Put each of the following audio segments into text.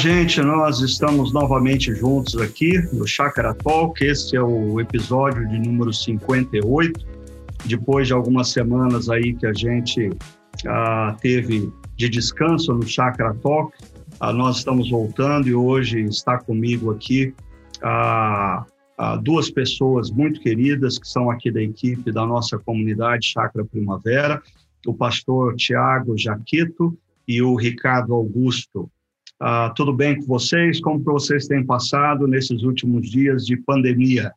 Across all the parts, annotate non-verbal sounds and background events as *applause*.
gente, nós estamos novamente juntos aqui no Chakra Talk. Esse é o episódio de número 58. Depois de algumas semanas aí que a gente ah, teve de descanso no Chakra Talk, ah, nós estamos voltando e hoje está comigo aqui ah, ah, duas pessoas muito queridas que são aqui da equipe da nossa comunidade Chakra Primavera, o pastor Tiago Jaquito e o Ricardo Augusto. Uh, tudo bem com vocês? Como que vocês têm passado nesses últimos dias de pandemia?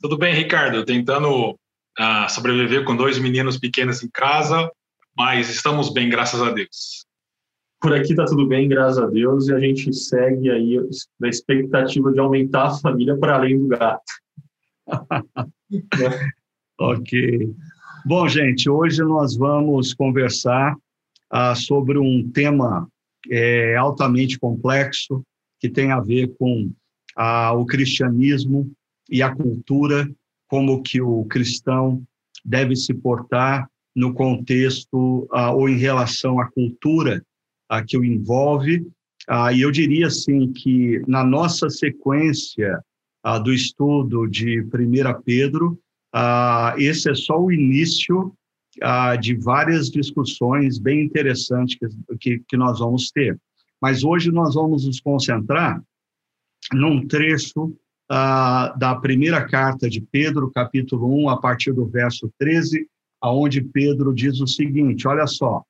Tudo bem, Ricardo. Tentando uh, sobreviver com dois meninos pequenos em casa, mas estamos bem, graças a Deus. Por aqui está tudo bem, graças a Deus, e a gente segue aí na expectativa de aumentar a família para além do gato. *laughs* ok. Bom, gente, hoje nós vamos conversar uh, sobre um tema é, altamente complexo, que tem a ver com a, o cristianismo e a cultura, como que o cristão deve se portar no contexto a, ou em relação à cultura a, que o envolve. e eu diria assim que na nossa sequência do estudo de 1 Pedro, esse é só o início ah, de várias discussões bem interessantes que, que, que nós vamos ter. Mas hoje nós vamos nos concentrar num trecho ah, da primeira carta de Pedro, capítulo 1, a partir do verso 13, aonde Pedro diz o seguinte: olha só,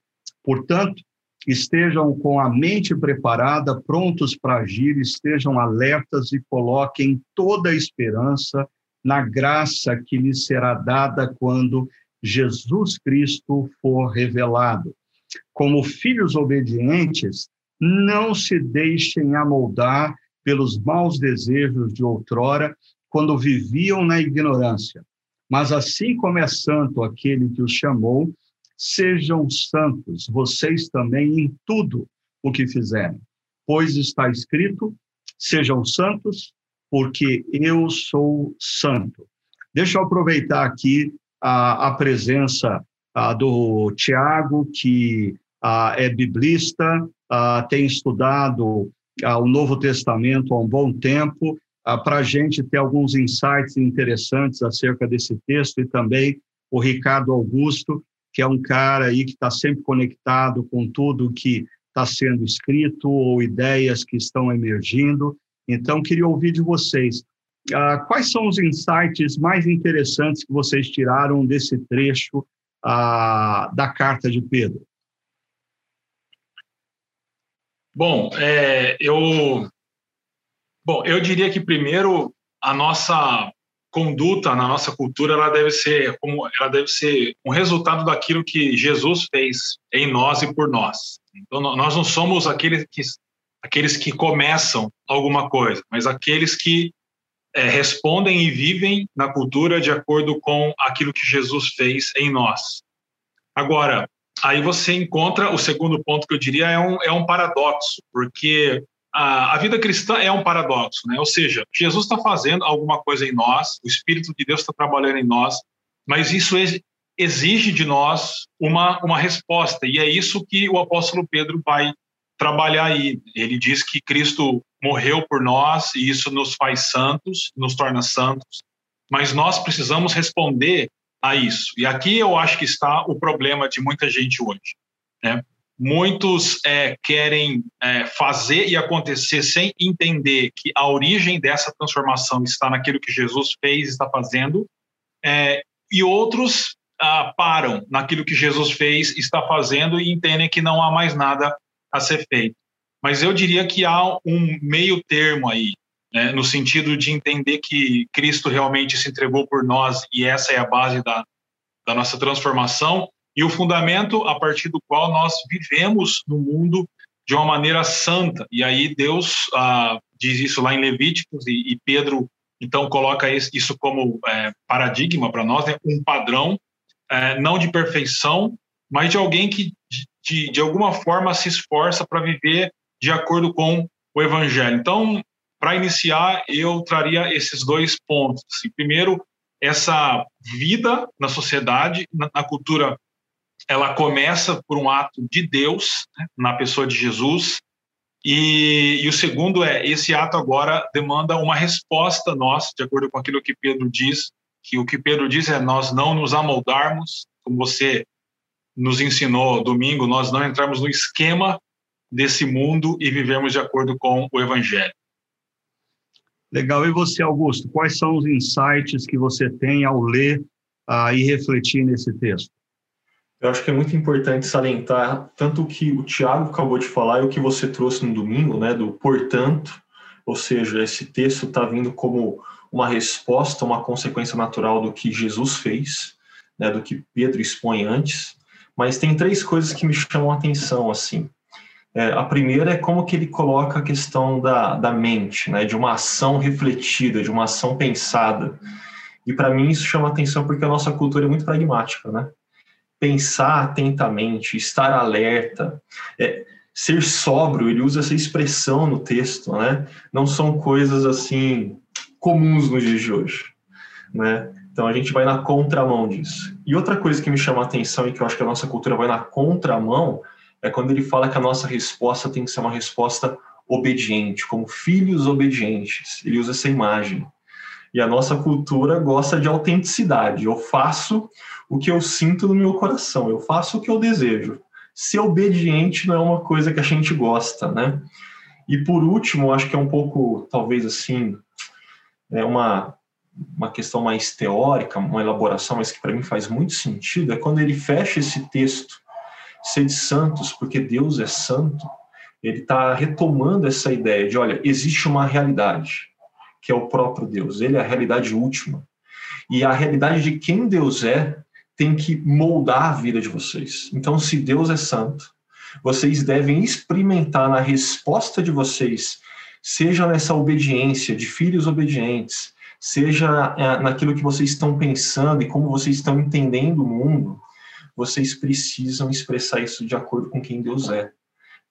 portanto, estejam com a mente preparada, prontos para agir, estejam alertas e coloquem toda a esperança na graça que lhes será dada quando Jesus Cristo for revelado. Como filhos obedientes, não se deixem amoldar pelos maus desejos de outrora, quando viviam na ignorância. Mas assim como é santo aquele que os chamou, sejam santos vocês também em tudo o que fizerem. Pois está escrito: sejam santos, porque eu sou santo. Deixa eu aproveitar aqui a, a presença a, do Tiago, que a, é biblista, tem estudado o Novo Testamento há um bom tempo, para a gente ter alguns insights interessantes acerca desse texto, e também o Ricardo Augusto, que é um cara aí que está sempre conectado com tudo que está sendo escrito ou ideias que estão emergindo. Então, queria ouvir de vocês Uh, quais são os insights mais interessantes que vocês tiraram desse trecho uh, da carta de Pedro? Bom, é, eu, bom, eu diria que primeiro a nossa conduta na nossa cultura ela deve ser como ela deve ser um resultado daquilo que Jesus fez em nós e por nós. Então nós não somos aqueles que aqueles que começam alguma coisa, mas aqueles que é, respondem e vivem na cultura de acordo com aquilo que Jesus fez em nós. Agora, aí você encontra o segundo ponto que eu diria é um, é um paradoxo, porque a, a vida cristã é um paradoxo, né? Ou seja, Jesus está fazendo alguma coisa em nós, o Espírito de Deus está trabalhando em nós, mas isso exige de nós uma, uma resposta, e é isso que o apóstolo Pedro vai trabalhar aí. Ele diz que Cristo morreu por nós e isso nos faz santos, nos torna santos, mas nós precisamos responder a isso. E aqui eu acho que está o problema de muita gente hoje. Né? Muitos é, querem é, fazer e acontecer sem entender que a origem dessa transformação está naquilo que Jesus fez, está fazendo, é, e outros ah, param naquilo que Jesus fez, está fazendo e entendem que não há mais nada a ser feito. Mas eu diria que há um meio termo aí, né, no sentido de entender que Cristo realmente se entregou por nós e essa é a base da, da nossa transformação e o fundamento a partir do qual nós vivemos no mundo de uma maneira santa. E aí Deus ah, diz isso lá em Levíticos e, e Pedro então coloca isso como é, paradigma para nós, né, um padrão é, não de perfeição, mas de alguém que de, de alguma forma se esforça para viver de acordo com o evangelho. Então, para iniciar, eu traria esses dois pontos. Assim, primeiro, essa vida na sociedade, na, cultura, ela começa por um ato de Deus, né, na pessoa de Jesus, E, e, o segundo é, esse ato agora demanda uma resposta nossa, de acordo com aquilo que Pedro diz, que o que Pedro diz é nós não nos amoldarmos, como você nos ensinou domingo, nós não entrarmos no esquema desse mundo e vivemos de acordo com o evangelho. Legal. E você, Augusto, quais são os insights que você tem ao ler uh, e refletir nesse texto? Eu acho que é muito importante salientar tanto o que o Tiago acabou de falar e o que você trouxe no domingo, né, do portanto, ou seja, esse texto está vindo como uma resposta, uma consequência natural do que Jesus fez, né, do que Pedro expõe antes. Mas tem três coisas que me chamam a atenção, assim. É, a primeira é como que ele coloca a questão da, da mente, né, de uma ação refletida, de uma ação pensada. E para mim isso chama atenção porque a nossa cultura é muito pragmática, né? Pensar atentamente, estar alerta, é, ser sóbrio, ele usa essa expressão no texto, né? Não são coisas assim comuns nos dias de hoje, né? Então a gente vai na contramão disso. E outra coisa que me chama atenção e que eu acho que a nossa cultura vai na contramão é quando ele fala que a nossa resposta tem que ser uma resposta obediente, como filhos obedientes. Ele usa essa imagem. E a nossa cultura gosta de autenticidade. Eu faço o que eu sinto no meu coração, eu faço o que eu desejo. Ser obediente não é uma coisa que a gente gosta, né? E por último, acho que é um pouco, talvez assim, é uma, uma questão mais teórica, uma elaboração, mas que para mim faz muito sentido, é quando ele fecha esse texto sede santos, porque Deus é santo, ele está retomando essa ideia de, olha, existe uma realidade, que é o próprio Deus, ele é a realidade última. E a realidade de quem Deus é tem que moldar a vida de vocês. Então, se Deus é santo, vocês devem experimentar na resposta de vocês, seja nessa obediência de filhos obedientes, seja é, naquilo que vocês estão pensando e como vocês estão entendendo o mundo, vocês precisam expressar isso de acordo com quem Deus é.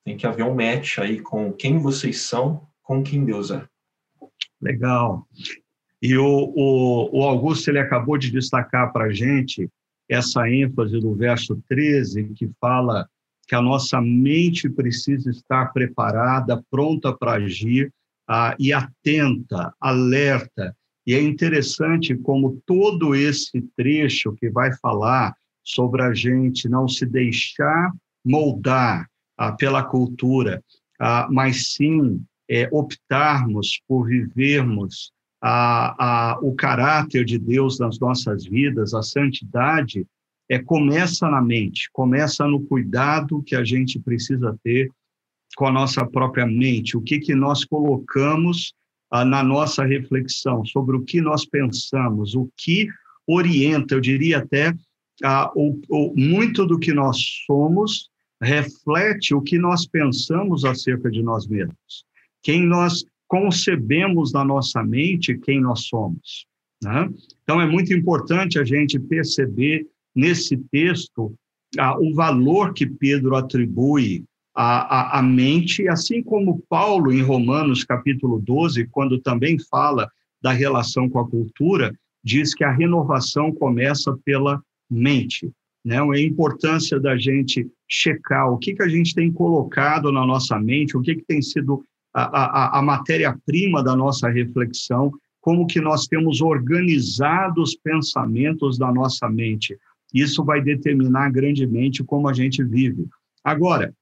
Tem que haver um match aí com quem vocês são, com quem Deus é. Legal. E o, o, o Augusto ele acabou de destacar para a gente essa ênfase do verso 13, que fala que a nossa mente precisa estar preparada, pronta para agir ah, e atenta, alerta. E é interessante como todo esse trecho que vai falar sobre a gente não se deixar moldar ah, pela cultura, ah, mas sim é, optarmos por vivermos a, a, o caráter de Deus nas nossas vidas, a santidade, é, começa na mente, começa no cuidado que a gente precisa ter com a nossa própria mente, o que, que nós colocamos ah, na nossa reflexão, sobre o que nós pensamos, o que orienta, eu diria até, ah, muito do que nós somos reflete o que nós pensamos acerca de nós mesmos. Quem nós concebemos na nossa mente, quem nós somos. Né? Então, é muito importante a gente perceber nesse texto ah, o valor que Pedro atribui à, à, à mente, assim como Paulo, em Romanos capítulo 12, quando também fala da relação com a cultura, diz que a renovação começa pela mente. Né? A importância da gente checar o que, que a gente tem colocado na nossa mente, o que, que tem sido a, a, a matéria-prima da nossa reflexão, como que nós temos organizado os pensamentos da nossa mente. Isso vai determinar grandemente como a gente vive. Agora,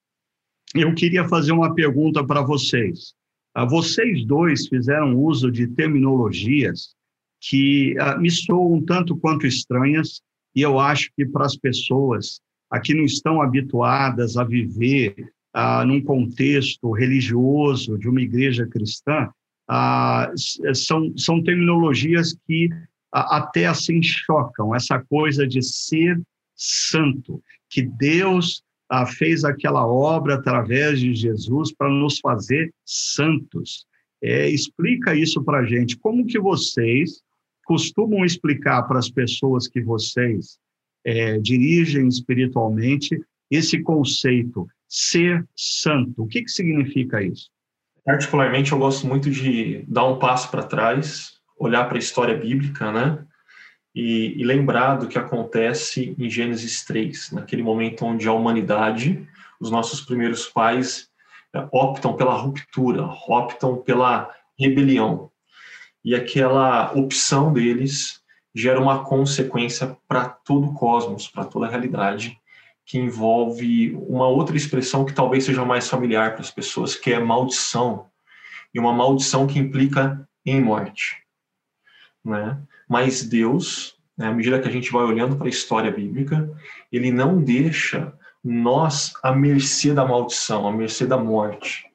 eu queria fazer uma pergunta para vocês. Ah, vocês dois fizeram uso de terminologias que ah, me soam tanto quanto estranhas, e eu acho que para as pessoas que não estão habituadas a viver ah, num contexto religioso de uma igreja cristã, ah, são, são terminologias que ah, até assim chocam. Essa coisa de ser santo, que Deus ah, fez aquela obra através de Jesus para nos fazer santos. É, explica isso para a gente. Como que vocês costumam explicar para as pessoas que vocês é, dirigem espiritualmente esse conceito, ser santo. O que, que significa isso? Particularmente, eu gosto muito de dar um passo para trás, olhar para a história bíblica, né? E, e, lembrar do que acontece em Gênesis 3, naquele momento onde a humanidade, os nossos primeiros pais, optam pela ruptura, optam pela rebelião. E aquela opção deles gera uma consequência para todo o cosmos, para toda a realidade, que envolve uma outra expressão que talvez seja mais familiar para as pessoas, que é maldição. E uma maldição que implica em morte. Né? Mas Deus, né, à medida que a gente vai olhando para a história bíblica, ele não deixa nós à mercê da maldição, à mercê da morte.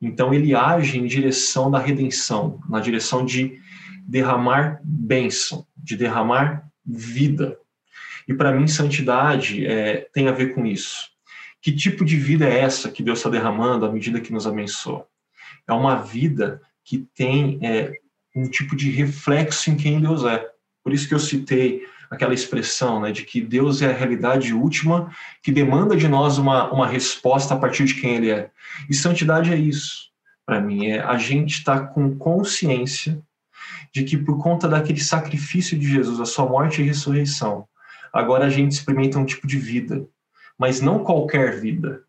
Então ele age em direção da redenção, na direção de derramar bênção, de derramar vida. E para mim, santidade é, tem a ver com isso. Que tipo de vida é essa que Deus está derramando à medida que nos abençoa? É uma vida que tem é, um tipo de reflexo em quem Deus é. Por isso que eu citei aquela expressão né, de que Deus é a realidade última que demanda de nós uma, uma resposta a partir de quem Ele é. E santidade é isso, para mim, é a gente estar tá com consciência de que por conta daquele sacrifício de Jesus, a sua morte e ressurreição, agora a gente experimenta um tipo de vida, mas não qualquer vida.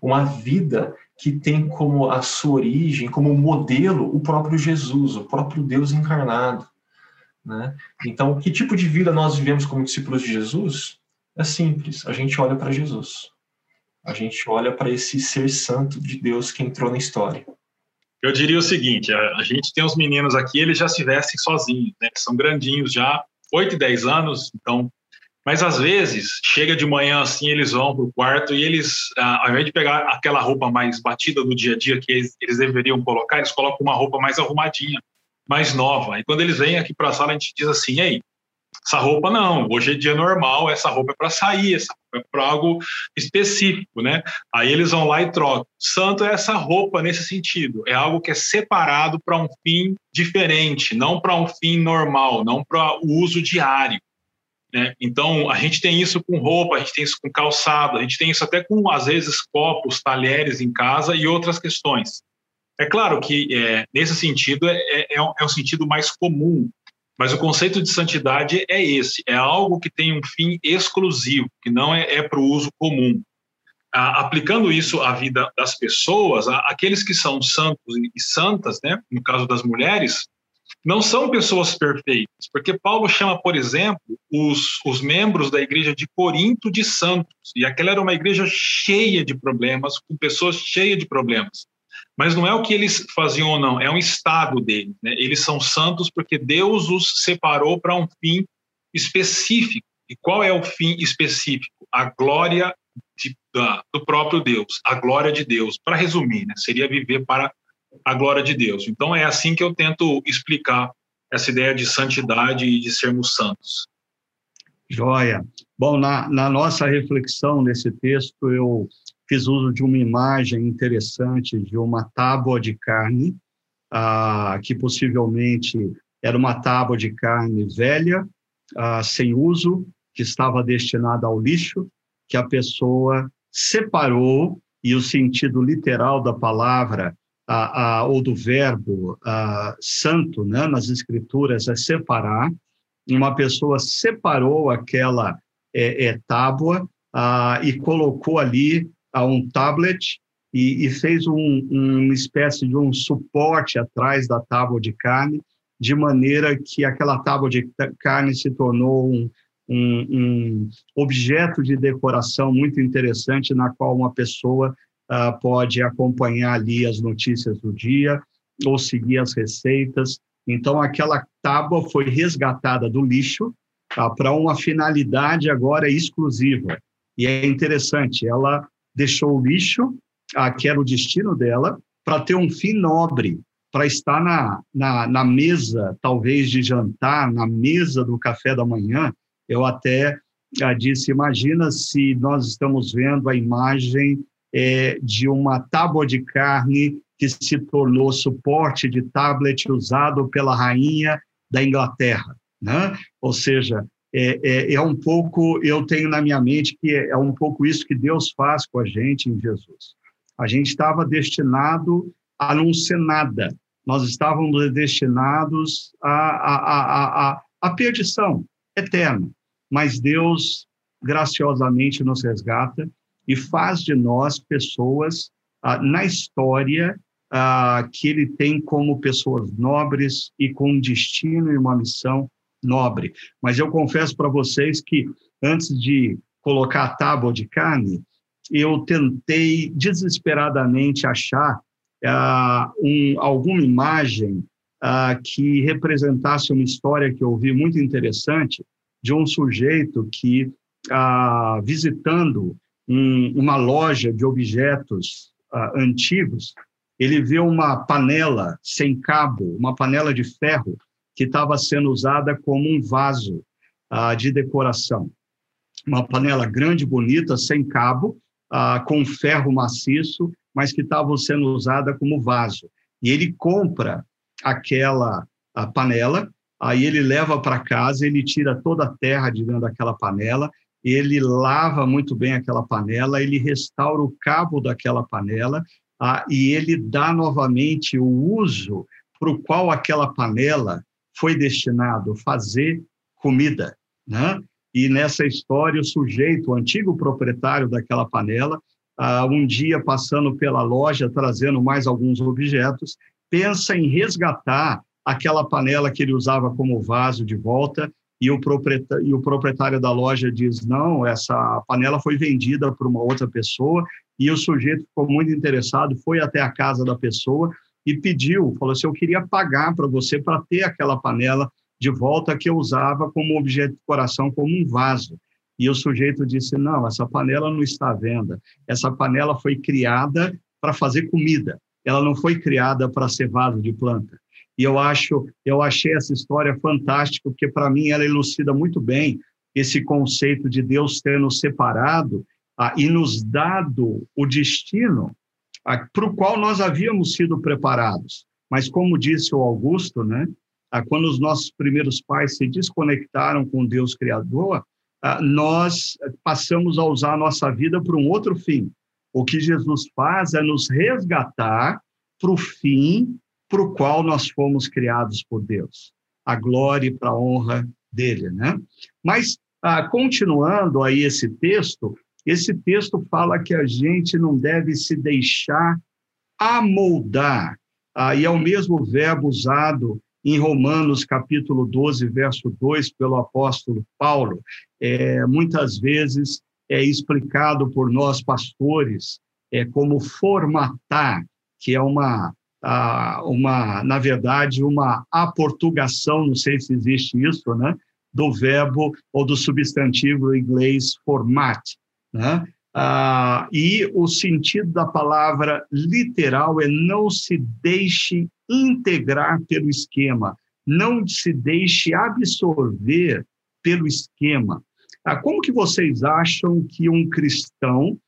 Uma vida que tem como a sua origem, como modelo, o próprio Jesus, o próprio Deus encarnado. Né? Então, que tipo de vida nós vivemos como discípulos de Jesus? É simples, a gente olha para Jesus. A gente olha para esse ser santo de Deus que entrou na história. Eu diria o seguinte: a, gente tem os meninos aqui, eles já se vestem sozinhos, né? são grandinhos já, 8 e 10 anos, então. Mas às vezes, chega de manhã assim, eles vão para o quarto e eles, ao invés de pegar aquela roupa mais batida do dia a dia que eles, eles deveriam colocar, eles colocam uma roupa mais arrumadinha, mais nova. E quando eles vêm aqui para a sala, a gente diz assim: ei, essa roupa não, hoje é dia normal, essa roupa é para sair, essa roupa é para algo específico, né? Aí eles vão lá e trocam. Santo é essa roupa nesse sentido, é algo que é separado para um fim diferente, não para um fim normal, não para o uso diário. Né? Então, a gente tem isso com roupa, a gente tem isso com calçado, a gente tem isso até com, às vezes, copos, talheres em casa e outras questões. É claro que, é, nesse sentido, é, é, é um é sentido mais comum mas o conceito de santidade é esse: é algo que tem um fim exclusivo, que não é, é para o uso comum. Aplicando isso à vida das pessoas, aqueles que são santos e santas, né, no caso das mulheres, não são pessoas perfeitas, porque Paulo chama, por exemplo, os, os membros da igreja de Corinto de santos, e aquela era uma igreja cheia de problemas, com pessoas cheias de problemas. Mas não é o que eles faziam ou não, é um estado deles. Né? Eles são santos porque Deus os separou para um fim específico. E qual é o fim específico? A glória de, da, do próprio Deus, a glória de Deus. Para resumir, né? seria viver para a glória de Deus. Então é assim que eu tento explicar essa ideia de santidade e de sermos santos. Joia. Bom, na, na nossa reflexão nesse texto, eu fiz uso de uma imagem interessante de uma tábua de carne, ah, que possivelmente era uma tábua de carne velha, ah, sem uso, que estava destinada ao lixo, que a pessoa separou, e o sentido literal da palavra ah, ou do verbo santo né, nas escrituras é separar, uma pessoa separou aquela é, é, tábua e colocou ali a um tablet e, e fez um, uma espécie de um suporte atrás da tábua de carne, de maneira que aquela tábua de carne se tornou um, um, um objeto de decoração muito interessante, na qual uma pessoa uh, pode acompanhar ali as notícias do dia ou seguir as receitas. Então, aquela tábua foi resgatada do lixo uh, para uma finalidade agora exclusiva. E é interessante, ela deixou o lixo, ah, que era o destino dela, para ter um fim nobre, para estar na, na, na, mesa, talvez de jantar, na mesa do café da manhã. Eu até ah, disse: imagina se nós estamos vendo a imagem é, de uma tábua de carne que se tornou suporte de tablet usado pela rainha da Inglaterra. Né? Ou seja, é, é, é, um pouco, eu tenho na minha mente que é, é um pouco isso que Deus faz com a gente em Jesus. A gente estava destinado a não ser nada, nós estávamos destinados à a, a, a, perdição eterna, mas Deus graciosamente nos resgata e faz de nós pessoas ah, na história ah, que ele tem como pessoas nobres e com um destino e uma missão nobre. Mas eu confesso para vocês que antes de colocar a tábua de carne, eu tentei desesperadamente achar ah, um, alguma imagem ah, que representasse uma história que eu ouvi muito interessante de um sujeito que, ah, visitando um, uma loja de objetos antigos, ele viu uma panela sem cabo, uma panela de ferro que estava sendo usada como um vaso ah, de decoração. Uma panela grande, bonita, sem cabo, ah, com ferro maciço, mas que estava sendo usada como vaso. E ele compra aquela panela, aí ele leva para casa, ele tira toda a terra de dentro daquela panela, ele lava muito bem aquela panela, ele restaura o cabo daquela panela ah, e ele dá novamente o uso para o qual aquela panela foi destinado fazer comida, né? E nessa história, o sujeito, o antigo proprietário daquela panela, uh, um dia passando pela loja, trazendo mais alguns objetos, pensa em resgatar aquela panela que ele usava como vaso de volta e o e o proprietário da loja diz não, essa panela foi vendida por uma outra pessoa e o sujeito ficou muito interessado, foi até a casa da pessoa e pediu, falou assim, eu queria pagar para você para ter aquela panela de volta que eu usava como objeto de coração, como um vaso. E o sujeito disse, não, essa panela não está à venda. Essa panela foi criada para fazer comida. Ela não foi criada para ser vaso de planta. E eu acho, eu achei essa história fantástica, porque para mim ela elucida muito bem esse conceito de Deus ter nos separado ah, e nos dado o destino para o qual nós havíamos sido preparados. Mas, como disse o Augusto, né, quando os nossos primeiros pais se desconectaram com Deus Criador, nós passamos a usar a nossa vida para um outro fim. O que Jesus faz é nos resgatar para o fim para o qual nós fomos criados por Deus. A glória e para a honra dele, né? Mas, continuando aí esse texto, esse texto fala que a gente não deve se deixar amoldar, ah, e é o mesmo verbo usado em Romanos capítulo 12, verso 2, pelo apóstolo Paulo. É, muitas vezes é explicado por nós pastores é, como formatar, que é uma, ah, uma, na verdade, uma aportugação, não sei se existe isso, né, do verbo ou do substantivo inglês format, né? Ah, e o sentido da palavra literal é não se deixe integrar pelo esquema, não se deixe absorver pelo esquema. Ah, como que vocês acham que um cristão,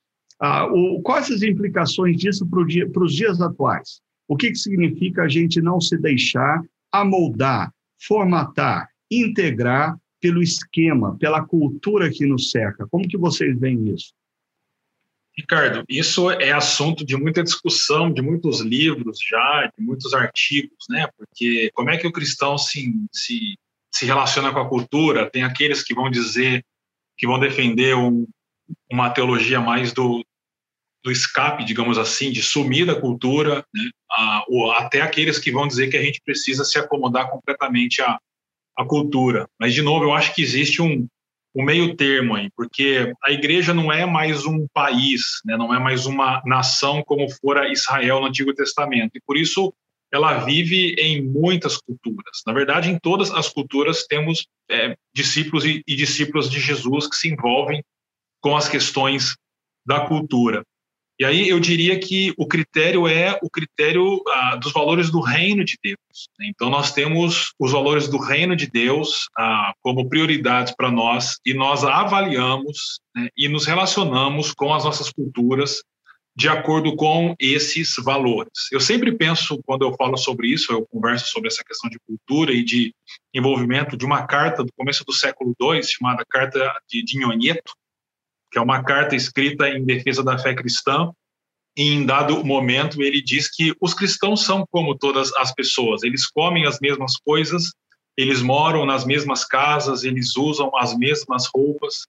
ah, quais as implicações disso para dia, os dias atuais? O que, que significa a gente não se deixar amoldar, formatar, integrar pelo esquema, pela cultura que nos cerca. Como que vocês veem isso? Ricardo, isso é assunto de muita discussão, de muitos livros já, de muitos artigos, né? Porque como é que o cristão se, se, se relaciona com a cultura? Tem aqueles que vão dizer, que vão defender um, uma teologia mais do, do escape, digamos assim, de sumir da cultura, né? Ah, ou até aqueles que vão dizer que a gente precisa se acomodar completamente à, a cultura. Mas, de novo, eu acho que existe um, um meio termo aí, porque a igreja não é mais um país, né, não é mais uma nação como fora Israel no Antigo Testamento. E por isso ela vive em muitas culturas. Na verdade, em todas as culturas temos é, discípulos e, e discípulas de Jesus que se envolvem com as questões da cultura. E aí eu diria que o critério é o critério ah, dos valores do reino de Deus. Então nós temos os valores do reino de Deus ah, como prioridades para nós e nós avaliamos né, e nos relacionamos com as nossas culturas de acordo com esses valores. Eu sempre penso, quando eu falo sobre isso, eu converso sobre essa questão de cultura e de envolvimento de uma carta do começo do século II, chamada Carta de Dinhonieto, que é uma carta escrita em defesa da fé cristã. E em dado momento, ele diz que os cristãos são como todas as pessoas, eles comem as mesmas coisas, eles moram nas mesmas casas, eles usam as mesmas roupas,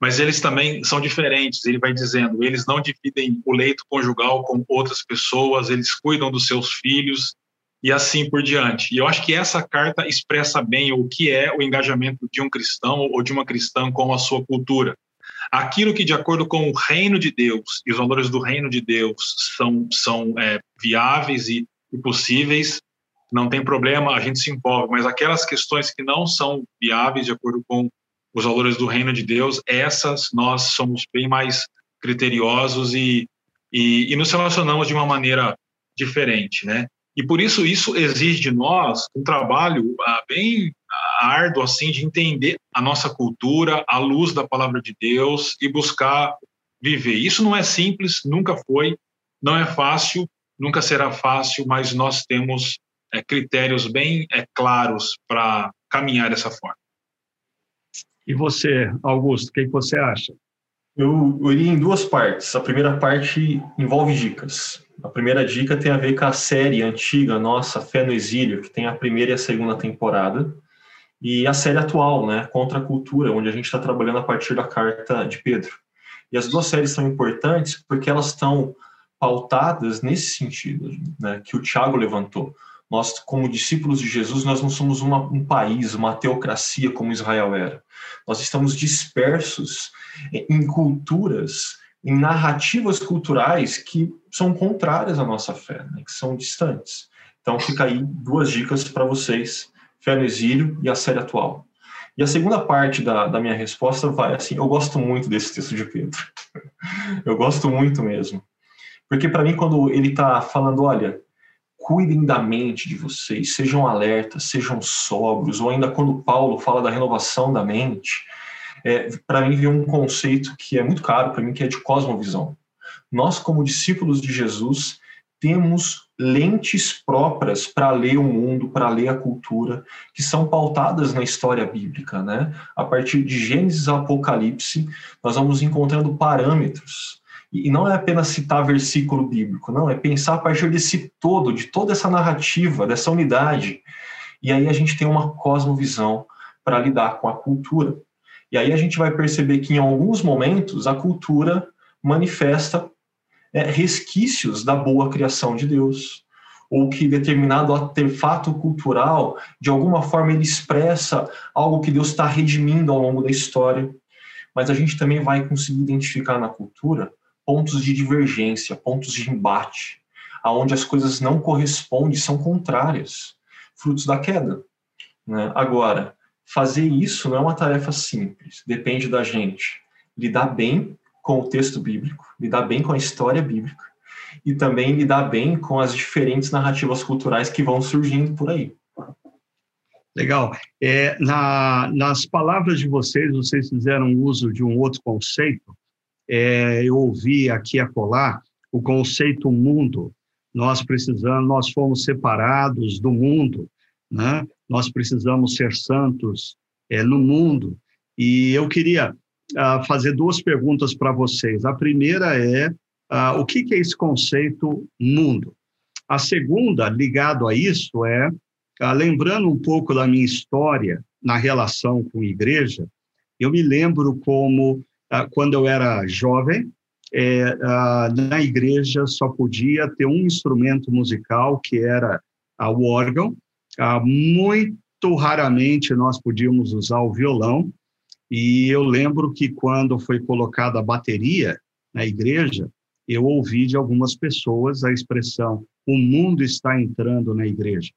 mas eles também são diferentes. Ele vai dizendo, eles não dividem o leito conjugal com outras pessoas, eles cuidam dos seus filhos e assim por diante. E eu acho que essa carta expressa bem o que é o engajamento de um cristão ou de uma cristã com a sua cultura. Aquilo que, de acordo com o reino de Deus e os valores do reino de Deus, são, são é, viáveis e, e possíveis, não tem problema, a gente se envolve, mas aquelas questões que não são viáveis de acordo com os valores do reino de Deus, essas nós somos bem mais criteriosos e, e, e nos relacionamos de uma maneira diferente, né? E por isso isso exige de nós um trabalho ah, bem árduo assim de entender a nossa cultura à luz da palavra de Deus e buscar viver. Isso não é simples, nunca foi, não é fácil, nunca será fácil, mas nós temos é, critérios bem é, claros para caminhar dessa forma. E você, Augusto, o que, você acha? Eu, eu iria em duas partes. A primeira parte envolve dicas. A primeira dica tem a ver com a série antiga nossa, Fé no Exílio, que tem a primeira e a segunda temporada, e a série atual, né, Contra a Cultura, onde a gente está trabalhando a partir da carta de Pedro. E as duas séries são importantes porque elas estão pautadas nesse sentido né, que o Tiago levantou. Nós, como discípulos de Jesus, nós não somos uma, um país, uma teocracia como Israel era. Nós estamos dispersos em culturas, em narrativas culturais que são contrárias à nossa fé, né, que são distantes. Então, fica aí duas dicas para vocês: Fé no Exílio e a série atual. E a segunda parte da, da minha resposta vai assim: eu gosto muito desse texto de Pedro. *laughs* eu gosto muito mesmo. Porque, para mim, quando ele está falando, olha, cuidem da mente de vocês, sejam alertas, sejam sóbrios, ou ainda quando Paulo fala da renovação da mente, é, para mim vem um conceito que é muito caro para mim, que é de cosmovisão. Nós, como discípulos de Jesus, temos lentes próprias para ler o mundo, para ler a cultura, que são pautadas na história bíblica, né? A partir de Gênesis a Apocalipse, nós vamos encontrando parâmetros e não é apenas citar versículo bíblico, não, é pensar a partir desse todo, de toda essa narrativa, dessa unidade. E aí a gente tem uma cosmovisão para lidar com a cultura. E aí a gente vai perceber que em alguns momentos a cultura manifesta é, resquícios da boa criação de Deus, ou que determinado artefato cultural, de alguma forma, ele expressa algo que Deus está redimindo ao longo da história. Mas a gente também vai conseguir identificar na cultura pontos de divergência, pontos de embate, aonde as coisas não correspondem, são contrárias, frutos da queda. Né? Agora, fazer isso não é uma tarefa simples, depende da gente lidar bem com o texto bíblico, lidar bem com a história bíblica e também lidar bem com as diferentes narrativas culturais que vão surgindo por aí. Legal. É, na, nas palavras de vocês, vocês fizeram uso de um outro conceito é, eu ouvi aqui a colar o conceito mundo. Nós precisamos, nós fomos separados do mundo, né? Nós precisamos ser santos é, no mundo. E eu queria ah, fazer duas perguntas para vocês. A primeira é ah, o que, que é esse conceito mundo? A segunda, ligado a isso, é ah, lembrando um pouco da minha história na relação com igreja. Eu me lembro como quando eu era jovem, é, na igreja só podia ter um instrumento musical, que era o órgão. Muito raramente nós podíamos usar o violão. E eu lembro que quando foi colocada a bateria na igreja, eu ouvi de algumas pessoas a expressão: o mundo está entrando na igreja.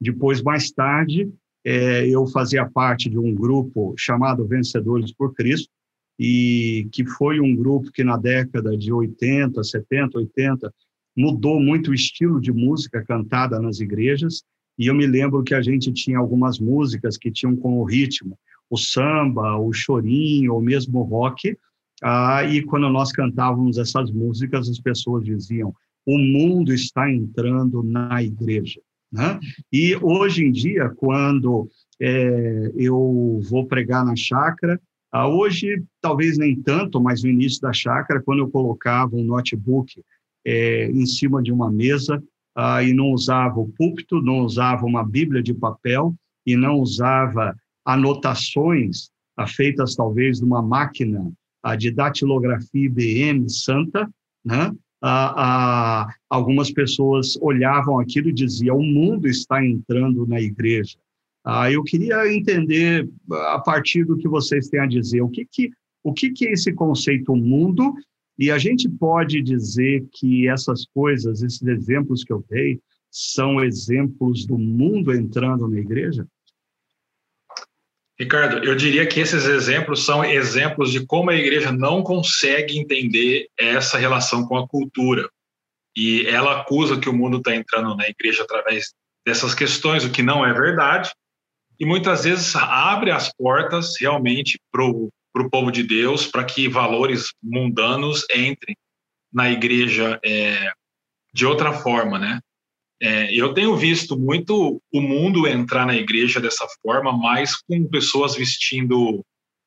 Depois, mais tarde, é, eu fazia parte de um grupo chamado Vencedores por Cristo, e que foi um grupo que na década de 80, 70, 80 mudou muito o estilo de música cantada nas igrejas, e eu me lembro que a gente tinha algumas músicas que tinham como ritmo o samba, o chorinho, ou mesmo o rock, ah, e quando nós cantávamos essas músicas, as pessoas diziam: o mundo está entrando na igreja. Né? E hoje em dia, quando é, eu vou pregar na chácara, ah, hoje, talvez nem tanto, mas no início da chácara, quando eu colocava um notebook é, em cima de uma mesa ah, e não usava o púlpito, não usava uma Bíblia de papel e não usava anotações ah, feitas talvez numa máquina a de datilografia IBM Santa, né? Ah, ah, algumas pessoas olhavam aquilo e diziam: o mundo está entrando na igreja. Ah, eu queria entender, a partir do que vocês têm a dizer, o que, que, o que, que é esse conceito mundo? E a gente pode dizer que essas coisas, esses exemplos que eu dei, são exemplos do mundo entrando na igreja? Ricardo, eu diria que esses exemplos são exemplos de como a igreja não consegue entender essa relação com a cultura. E ela acusa que o mundo está entrando na igreja através dessas questões, o que não é verdade. E muitas vezes abre as portas realmente para o povo de Deus, para que valores mundanos entrem na igreja é, de outra forma, né? É, eu tenho visto muito o mundo entrar na igreja dessa forma, mais com pessoas vestindo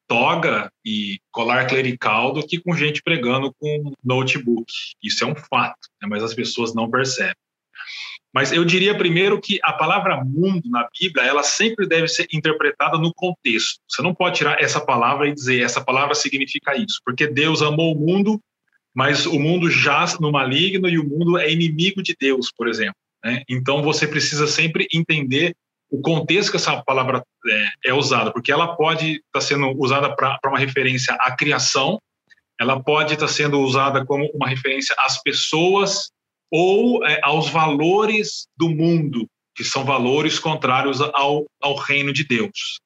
toga e colar clerical do que com gente pregando com notebook. Isso é um fato, né? mas as pessoas não percebem. Mas eu diria primeiro que a palavra mundo na Bíblia, ela sempre deve ser interpretada no contexto. Você não pode tirar essa palavra e dizer essa palavra significa isso, porque Deus amou o mundo, mas o mundo jaz no maligno e o mundo é inimigo de Deus, por exemplo. Né? Então você precisa sempre entender o contexto que essa palavra é, é usada, porque ela pode estar tá sendo usada para uma referência à criação, ela pode estar tá sendo usada como uma referência às pessoas ou é, aos valores do mundo, que são valores contrários ao, ao reino de Deus.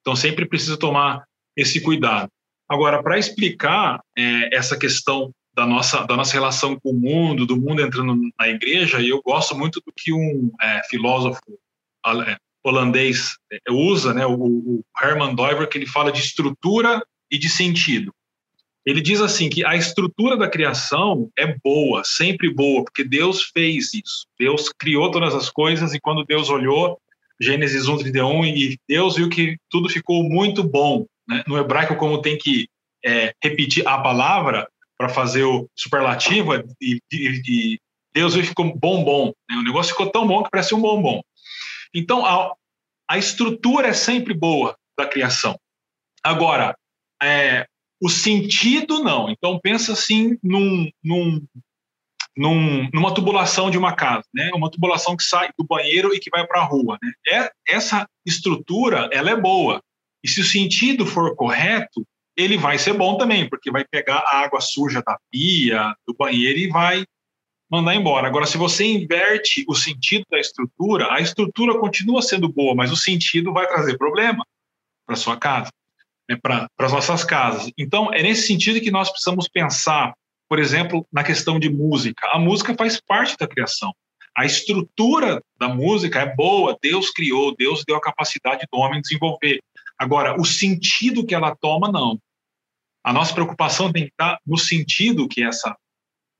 Então sempre precisa tomar esse cuidado. Agora, para explicar é, essa questão da nossa, da nossa relação com o mundo, do mundo entrando na igreja, eu gosto muito do que um é, filósofo é, holandês é, usa, né, o, o Herman Doiver, que ele fala de estrutura e de sentido. Ele diz assim que a estrutura da criação é boa, sempre boa, porque Deus fez isso. Deus criou todas as coisas e quando Deus olhou, Gênesis 1:31 e Deus viu que tudo ficou muito bom. Né? No hebraico, como tem que é, repetir a palavra, para fazer o superlativo e, e, e Deus ficou bombom. Né? O negócio ficou tão bom que parecia um bombom. Então, a, a estrutura é sempre boa da criação. Agora, é, o sentido não. Então, pensa assim num, num, num, numa tubulação de uma casa, né? uma tubulação que sai do banheiro e que vai para a rua. Né? É, essa estrutura ela é boa. E se o sentido for correto, ele vai ser bom também, porque vai pegar a água suja da pia, do banheiro e vai mandar embora. Agora, se você inverte o sentido da estrutura, a estrutura continua sendo boa, mas o sentido vai trazer problema para sua casa, né, para as nossas casas. Então, é nesse sentido que nós precisamos pensar, por exemplo, na questão de música. A música faz parte da criação. A estrutura da música é boa, Deus criou, Deus deu a capacidade do homem desenvolver. Agora, o sentido que ela toma, não. A nossa preocupação tem que estar no sentido que essa,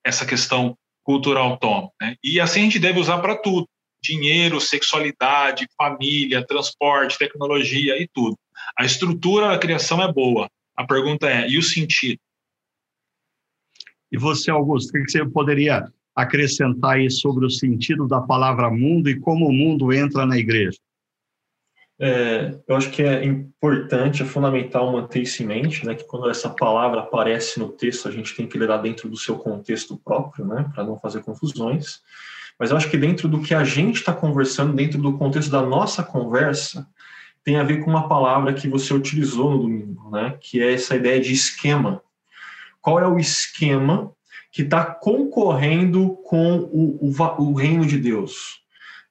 essa questão cultural toma. Né? E assim a gente deve usar para tudo: dinheiro, sexualidade, família, transporte, tecnologia e tudo. A estrutura da criação é boa. A pergunta é: e o sentido? E você, Augusto, o que você poderia acrescentar aí sobre o sentido da palavra mundo e como o mundo entra na igreja? É, eu acho que é importante, é fundamental manter isso em mente, né, que quando essa palavra aparece no texto, a gente tem que ler dentro do seu contexto próprio, né, para não fazer confusões. Mas eu acho que dentro do que a gente está conversando, dentro do contexto da nossa conversa, tem a ver com uma palavra que você utilizou no domingo, né, que é essa ideia de esquema. Qual é o esquema que está concorrendo com o, o, o reino de Deus?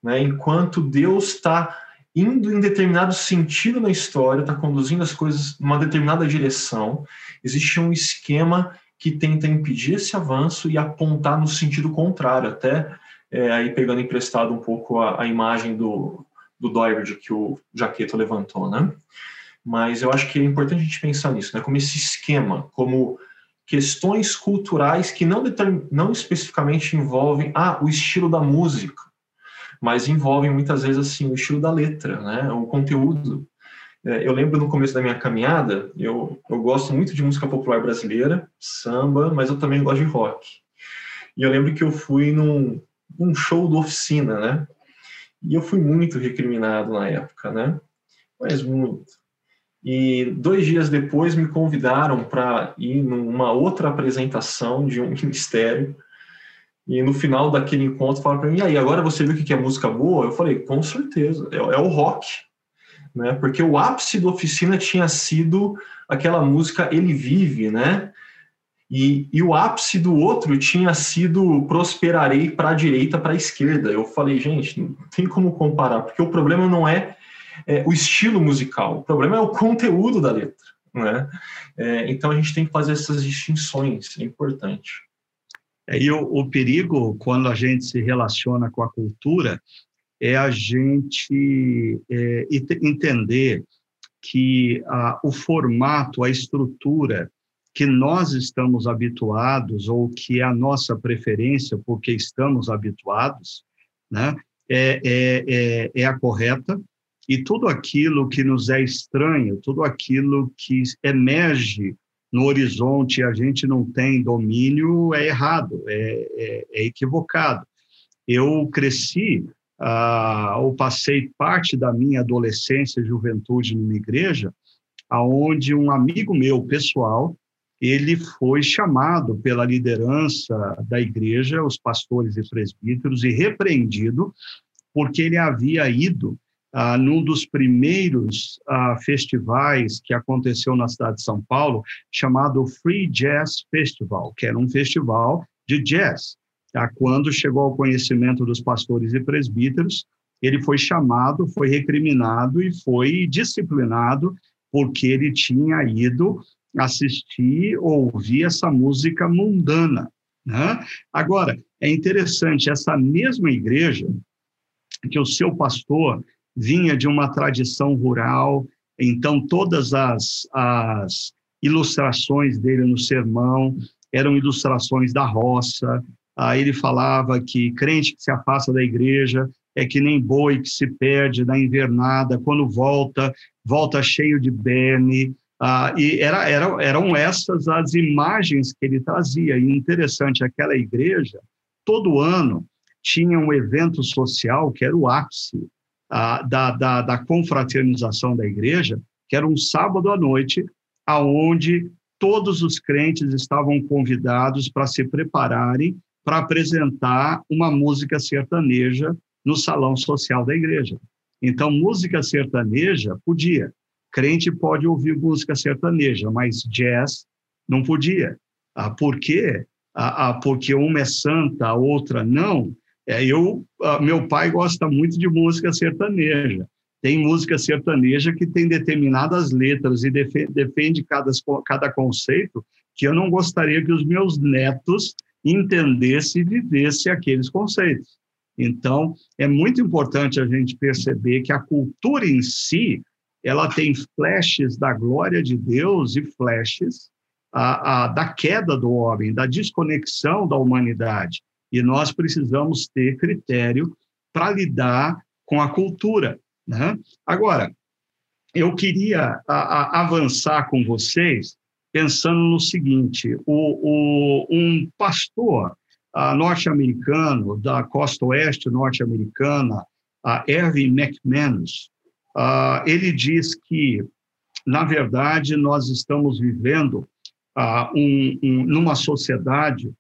Né, enquanto Deus está indo em determinado sentido na história, está conduzindo as coisas numa determinada direção, existe um esquema que tenta impedir esse avanço e apontar no sentido contrário, até é, aí pegando emprestado um pouco a, a imagem do, do Doiverd que o Jaqueto levantou, né? Mas eu acho que é importante a gente pensar nisso, né? Como esse esquema, como questões culturais que não, não especificamente envolvem ah, o estilo da música, mas envolvem muitas vezes assim o estilo da letra, né, o conteúdo. É, eu lembro no começo da minha caminhada, eu, eu gosto muito de música popular brasileira, samba, mas eu também gosto de rock. E eu lembro que eu fui num, num show do Oficina, né? E eu fui muito recriminado na época, né? Mas muito. E dois dias depois me convidaram para ir numa outra apresentação de um *laughs* ministério. E no final daquele encontro falaram para mim: e aí, agora você viu o que é música boa? Eu falei: com certeza, é, é o rock. Né? Porque o ápice da oficina tinha sido aquela música Ele Vive, né? E, e o ápice do outro tinha sido prosperarei para a direita, para a esquerda. Eu falei, gente, não tem como comparar, porque o problema não é, é o estilo musical, o problema é o conteúdo da letra. Né? É, então a gente tem que fazer essas distinções, é importante. É, e o, o perigo, quando a gente se relaciona com a cultura, é a gente é, entender que a, o formato, a estrutura que nós estamos habituados ou que é a nossa preferência porque estamos habituados, né, é, é, é, é a correta e tudo aquilo que nos é estranho, tudo aquilo que emerge no horizonte e a gente não tem domínio é errado, é, é, é equivocado. Eu cresci ah, ou passei parte da minha adolescência e juventude numa igreja, aonde um amigo meu pessoal ele foi chamado pela liderança da igreja, os pastores e presbíteros, e repreendido porque ele havia ido ah, num dos primeiros ah, festivais que aconteceu na cidade de São Paulo, chamado Free Jazz Festival, que era um festival de jazz. Ah, quando chegou ao conhecimento dos pastores e presbíteros, ele foi chamado, foi recriminado e foi disciplinado porque ele tinha ido assistir ou ouvir essa música mundana. Né? Agora, é interessante, essa mesma igreja, que o seu pastor vinha de uma tradição rural, então todas as, as ilustrações dele no sermão eram ilustrações da roça. Aí ele falava que crente que se afasta da igreja é que nem boi que se perde na invernada, quando volta, volta cheio de berne, ah, e era, era, eram essas as imagens que ele trazia. E interessante, aquela igreja, todo ano, tinha um evento social que era o ápice ah, da, da, da confraternização da igreja, que era um sábado à noite, aonde todos os crentes estavam convidados para se prepararem para apresentar uma música sertaneja no salão social da igreja. Então, música sertaneja podia, crente pode ouvir música sertaneja, mas jazz não podia. Ah, por quê? Ah, ah, porque uma é santa, a outra não. É, eu, ah, meu pai gosta muito de música sertaneja. Tem música sertaneja que tem determinadas letras e defende, cada, cada conceito que eu não gostaria que os meus netos entendessem e vivessem aqueles conceitos. Então, é muito importante a gente perceber que a cultura em si, ela tem flashes da glória de Deus e flashes a, a, da queda do homem, da desconexão da humanidade. E nós precisamos ter critério para lidar com a cultura. Né? Agora, eu queria a, avançar com vocês pensando no seguinte: o, o um pastor norte-americano da costa oeste norte-americana, Erwin McManus, Uh, ele diz que, na verdade, nós estamos vivendo uh, um, um, numa sociedade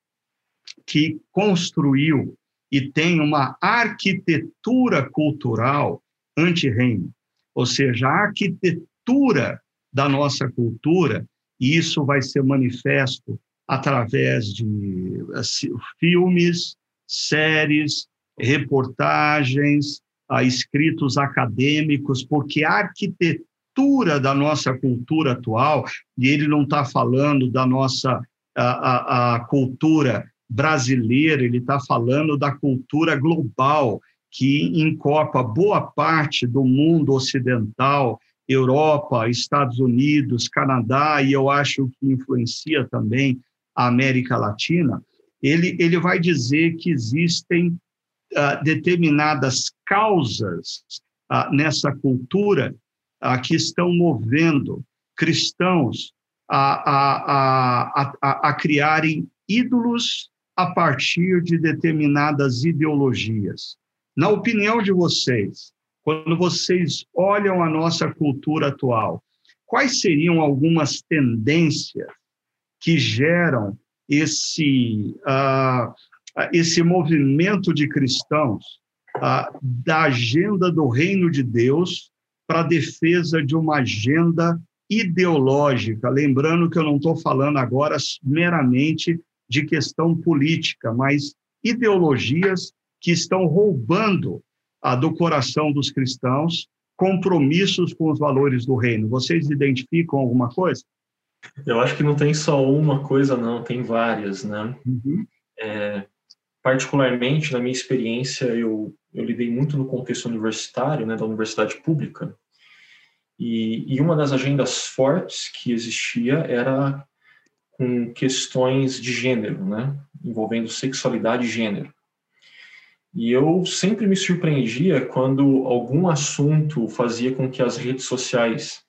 que construiu e tem uma arquitetura cultural anti-reino, ou seja, a arquitetura da nossa cultura, e isso vai ser manifesto através de assim, filmes, séries, reportagens, a escritos acadêmicos, porque a arquitetura da nossa cultura atual, e ele não está falando da nossa a, a, a cultura brasileira, ele está falando da cultura global, que encopa boa parte do mundo ocidental, Europa, Estados Unidos, Canadá, e eu acho que influencia também a América Latina, ele, ele vai dizer que existem uh, determinadas causas uh, nessa cultura uh, que estão movendo cristãos a, a, a, a criarem ídolos a partir de determinadas ideologias. Na opinião de vocês, quando vocês olham a nossa cultura atual, quais seriam algumas tendências que geram esse, uh, esse movimento de cristãos da agenda do reino de Deus para a defesa de uma agenda ideológica. Lembrando que eu não estou falando agora meramente de questão política, mas ideologias que estão roubando a do coração dos cristãos compromissos com os valores do reino. Vocês identificam alguma coisa? Eu acho que não tem só uma coisa, não, tem várias, né? Uhum. É, particularmente, na minha experiência, eu, eu lidei muito no contexto universitário, né, da universidade pública, e, e uma das agendas fortes que existia era com questões de gênero, né, envolvendo sexualidade e gênero. E eu sempre me surpreendia quando algum assunto fazia com que as redes sociais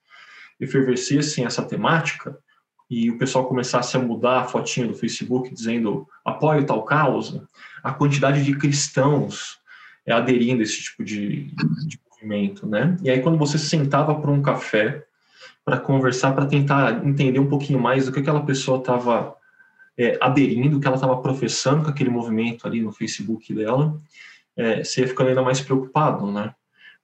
efervescessem essa temática e o pessoal começasse a mudar a fotinha do Facebook dizendo apoio tal causa, a quantidade de cristãos aderindo a esse tipo de, de movimento, né? E aí quando você sentava para um café para conversar, para tentar entender um pouquinho mais do que aquela pessoa estava é, aderindo, o que ela estava professando com aquele movimento ali no Facebook dela, é, você ia ficando ainda mais preocupado, né?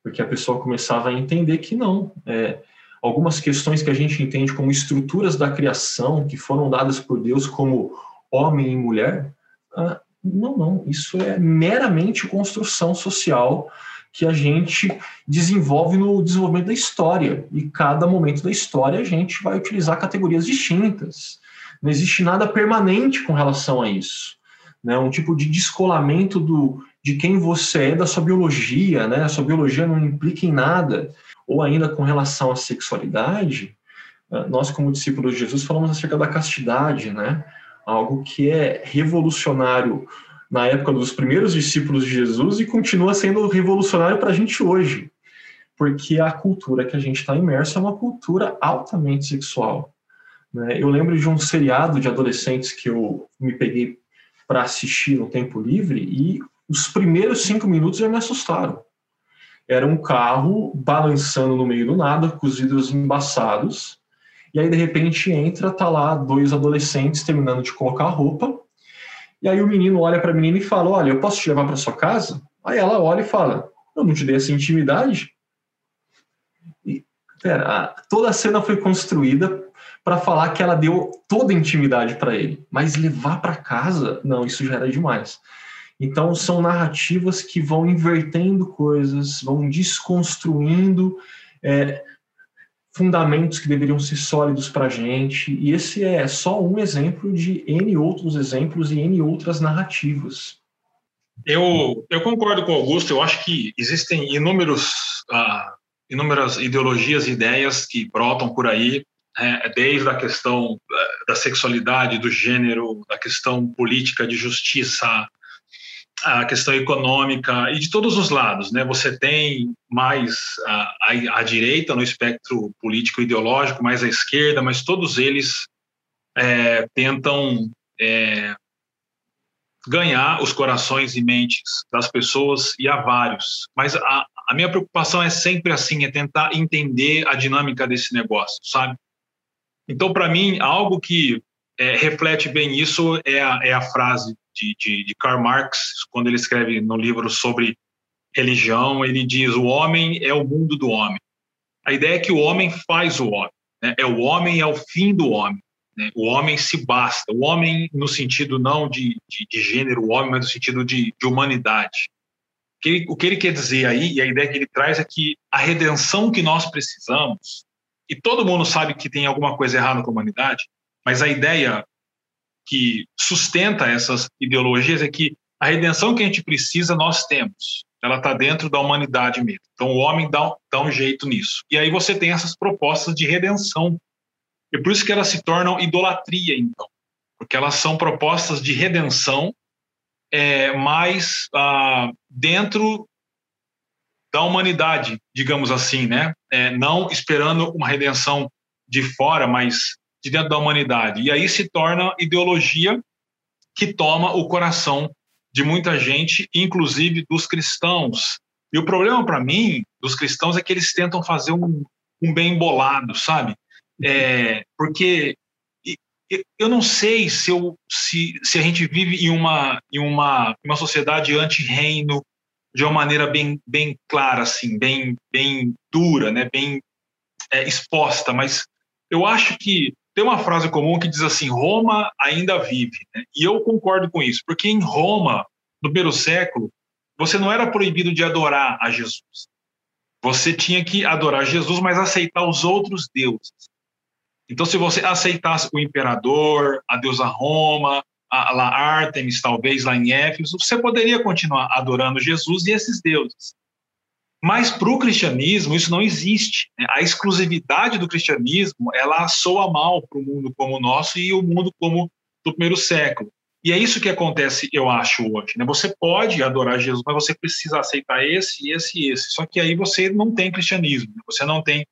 Porque a pessoa começava a entender que não, é, algumas questões que a gente entende como estruturas da criação, que foram dadas por Deus como homem e mulher, ah, não, não, isso é meramente construção social que a gente desenvolve no desenvolvimento da história. E cada momento da história a gente vai utilizar categorias distintas. Não existe nada permanente com relação a isso. Né? Um tipo de descolamento do, de quem você é da sua biologia, né? A sua biologia não implica em nada. Ou ainda com relação à sexualidade, ah, nós como discípulos de Jesus falamos acerca da castidade, né? Algo que é revolucionário na época dos primeiros discípulos de Jesus e continua sendo revolucionário para a gente hoje, porque a cultura que a gente está imerso é uma cultura altamente sexual. Né? Eu lembro de um seriado de adolescentes que eu me peguei para assistir no tempo livre e os primeiros cinco minutos já me assustaram. Era um carro balançando no meio do nada, com os vidros embaçados, e aí de repente entra, tá lá dois adolescentes terminando de colocar a roupa, e aí o menino olha para a menina e fala: Olha, eu posso te levar para sua casa? Aí ela olha e fala: Eu não te dei essa intimidade. E, pera, toda a cena foi construída para falar que ela deu toda a intimidade para ele, mas levar para casa, não, isso já era demais. Então são narrativas que vão invertendo coisas, vão desconstruindo é, fundamentos que deveriam ser sólidos para a gente, e esse é só um exemplo de N outros exemplos e N outras narrativas. Eu, eu concordo com o Augusto, eu acho que existem inúmeros, uh, inúmeras ideologias e ideias que brotam por aí, é, desde a questão da sexualidade, do gênero, da questão política de justiça, a questão econômica e de todos os lados, né? Você tem mais a, direita no espectro político ideológico, mais à esquerda, mas todos eles é, tentam é, ganhar os corações e mentes das pessoas e há vários. Mas a, a minha preocupação é sempre assim, é tentar entender a dinâmica desse negócio, sabe? Então, para mim, algo que é, reflete bem isso é a, é a frase de, de, de Karl Marx, quando ele escreve no livro sobre religião, ele diz: o homem é o mundo do homem. A ideia é que o homem faz o homem. Né? É o homem é o fim do homem. Né? O homem se basta. O homem no sentido não de, de, de gênero, o homem, mas no sentido de, de humanidade. O que, ele, o que ele quer dizer aí, e a ideia que ele traz é que a redenção que nós precisamos, e todo mundo sabe que tem alguma coisa errada com a humanidade, mas a ideia que sustenta essas ideologias é que a redenção que a gente precisa, nós temos. Ela está dentro da humanidade mesmo. Então, o homem dá, dá um jeito nisso. E aí você tem essas propostas de redenção. E por isso que elas se tornam idolatria, então. Porque elas são propostas de redenção, é, mas ah, dentro da humanidade, digamos assim, né? É, não esperando uma redenção de fora, mas de dentro da humanidade. E aí se torna ideologia que toma o coração de muita gente, inclusive dos cristãos. E o problema para mim dos cristãos é que eles tentam fazer um, um bem bolado, sabe? é, porque eu não sei se, eu, se, se a gente vive em uma, em uma, uma sociedade anti-reino de uma maneira bem, bem clara, assim, bem, bem dura, né, bem é, exposta, mas eu acho que tem uma frase comum que diz assim: Roma ainda vive. Né? E eu concordo com isso, porque em Roma, no primeiro século, você não era proibido de adorar a Jesus. Você tinha que adorar Jesus, mas aceitar os outros deuses. Então, se você aceitasse o imperador, a deusa Roma, a, a Artemis, talvez lá em Éfeso, você poderia continuar adorando Jesus e esses deuses. Mas para o cristianismo isso não existe. Né? A exclusividade do cristianismo ela soa mal para o mundo como o nosso e o mundo como do primeiro século. E é isso que acontece, eu acho, hoje. Né? Você pode adorar Jesus, mas você precisa aceitar esse, esse e esse. Só que aí você não tem cristianismo, né? você não tem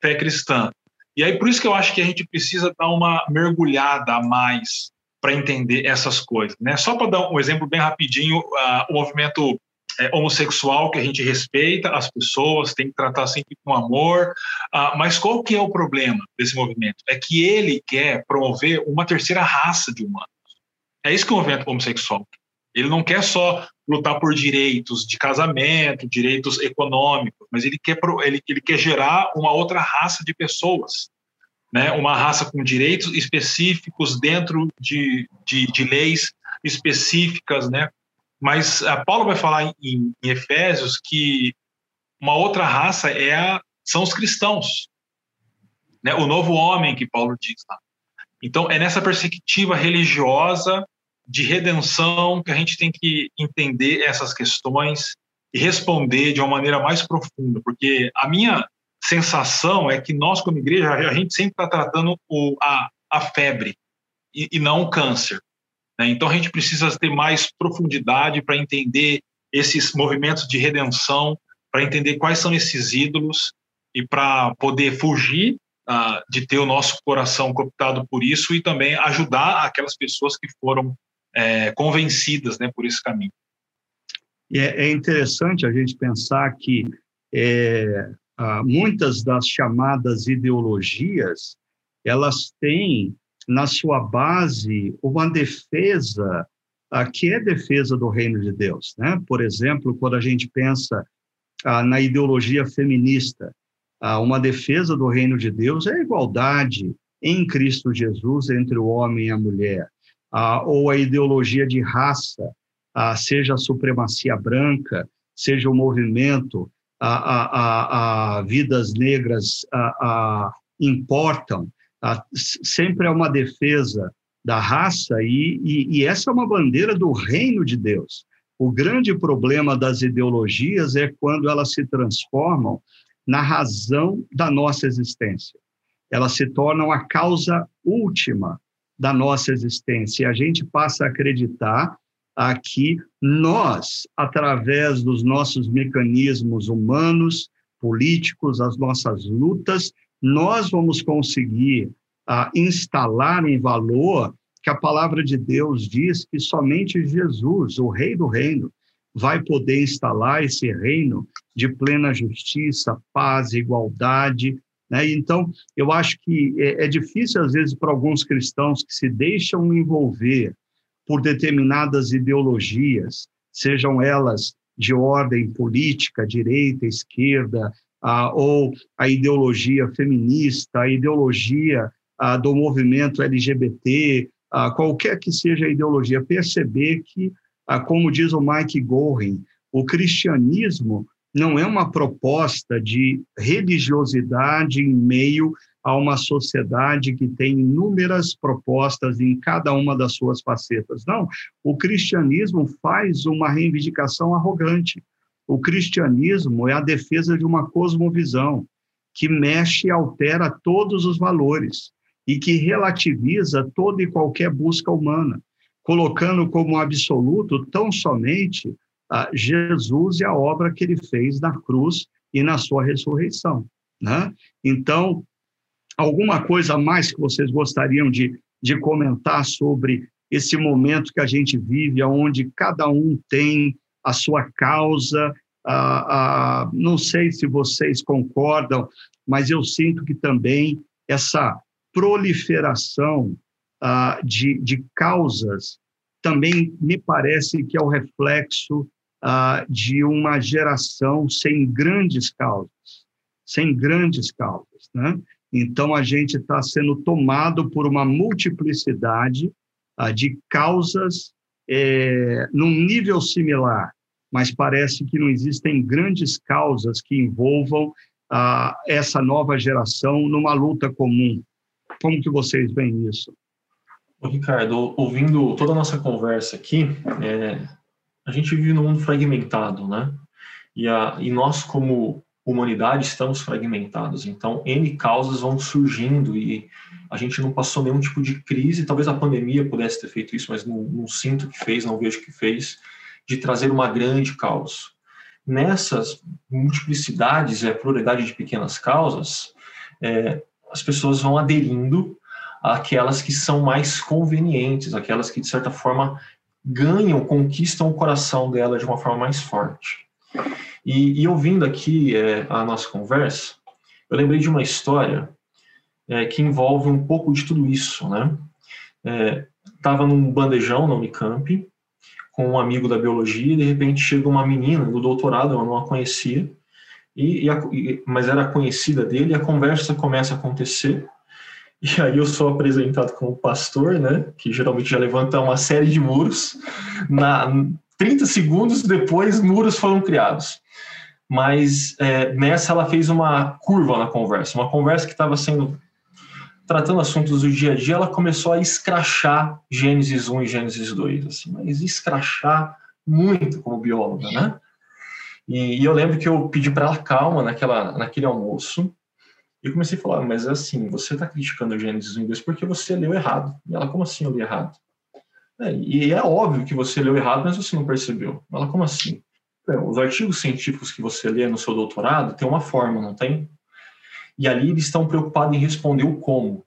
fé cristã. E aí por isso que eu acho que a gente precisa dar uma mergulhada a mais para entender essas coisas. Né? Só para dar um exemplo bem rapidinho, uh, o movimento é, homossexual que a gente respeita as pessoas, tem que tratar sempre com amor, uh, mas qual que é o problema desse movimento? É que ele quer promover uma terceira raça de humanos. É isso que o movimento homossexual ele não quer só lutar por direitos de casamento, direitos econômicos, mas ele quer, ele, ele quer gerar uma outra raça de pessoas, né? uma raça com direitos específicos dentro de, de, de leis específicas, né? Mas Paulo vai falar em, em Efésios que uma outra raça é a, são os cristãos, né? O novo homem que Paulo diz lá. Então é nessa perspectiva religiosa de redenção que a gente tem que entender essas questões e responder de uma maneira mais profunda, porque a minha sensação é que nós como igreja a gente sempre está tratando o, a, a febre e, e não o câncer. Né? Então a gente precisa ter mais profundidade para entender esses movimentos de redenção, para entender quais são esses ídolos e para poder fugir uh, de ter o nosso coração cooptado por isso e também ajudar aquelas pessoas que foram é, convencidas né, por esse caminho. É, é interessante a gente pensar que é, muitas das chamadas ideologias elas têm na sua base uma defesa que é defesa do reino de Deus, né? Por exemplo, quando a gente pensa na ideologia feminista, uma defesa do reino de Deus é a igualdade em Cristo Jesus entre o homem e a mulher, ou a ideologia de raça, seja a supremacia branca, seja o movimento, a, vidas negras importam, sempre é uma defesa da raça e, e, e essa é uma bandeira do reino de Deus. O grande problema das ideologias é quando elas se transformam na razão da nossa existência. Elas se tornam a causa última da nossa existência. E a gente passa a acreditar que nós, através dos nossos mecanismos humanos, políticos, as nossas lutas, nós vamos conseguir uh, instalar um valor que a palavra de Deus diz que somente Jesus, o Rei do Reino, vai poder instalar esse reino de plena justiça, paz, igualdade. Né? Então, eu acho que é, é difícil, às vezes, para alguns cristãos que se deixam envolver por determinadas ideologias, sejam elas de ordem política, direita, esquerda, ah, ou a ideologia feminista, a ideologia ah, do movimento LGBT, ah, qualquer que seja a ideologia, perceber que, ah, como diz o Mike Gorin, o cristianismo não é uma proposta de religiosidade em meio a uma sociedade que tem inúmeras propostas em cada uma das suas facetas. Não, o cristianismo faz uma reivindicação arrogante. O cristianismo é a defesa de uma cosmovisão que mexe e altera todos os valores e que relativiza toda e qualquer busca humana, colocando como absoluto tão somente a Jesus e a obra que ele fez na cruz e na sua ressurreição. Né? Então, alguma coisa a mais que vocês gostariam de, de comentar sobre esse momento que a gente vive, onde cada um tem a sua causa. Ah, ah, não sei se vocês concordam, mas eu sinto que também essa proliferação ah, de, de causas também me parece que é o reflexo ah, de uma geração sem grandes causas, sem grandes causas, né? Então a gente está sendo tomado por uma multiplicidade ah, de causas é, num nível similar, mas parece que não existem grandes causas que envolvam ah, essa nova geração numa luta comum. Como que vocês veem isso? Ricardo, ouvindo toda a nossa conversa aqui, é, a gente vive num mundo fragmentado, né? E, a, e nós, como humanidade, estamos fragmentados. Então, N causas vão surgindo e a gente não passou nenhum tipo de crise. Talvez a pandemia pudesse ter feito isso, mas não, não sinto que fez, não vejo que fez, de trazer uma grande causa. Nessas multiplicidades e a pluralidade de pequenas causas, é, as pessoas vão aderindo àquelas que são mais convenientes, aquelas que, de certa forma, ganham, conquistam o coração dela de uma forma mais forte. E, e ouvindo aqui é, a nossa conversa, eu lembrei de uma história é, que envolve um pouco de tudo isso, né? Estava é, num bandejão na Unicamp, com um amigo da biologia, e de repente chega uma menina do doutorado, eu não a conhecia, e, e, a, e mas era conhecida dele, e a conversa começa a acontecer, e aí eu sou apresentado como pastor, né? Que geralmente já levanta uma série de muros. Na 30 segundos depois, muros foram criados. Mas é, nessa ela fez uma curva na conversa, uma conversa que estava sendo tratando assuntos do dia a dia, ela começou a escrachar Gênesis 1 e Gênesis 2, assim, mas escrachar muito como bióloga, né? E, e eu lembro que eu pedi para ela calma naquela, naquele almoço, e comecei a falar, mas assim, você está criticando Gênesis 1 e 2 porque você leu errado. E ela, como assim eu li errado? É, e é óbvio que você leu errado, mas você não percebeu. Ela, como assim? É, os artigos científicos que você lê no seu doutorado tem uma forma, não tem? E ali eles estão preocupados em responder o como.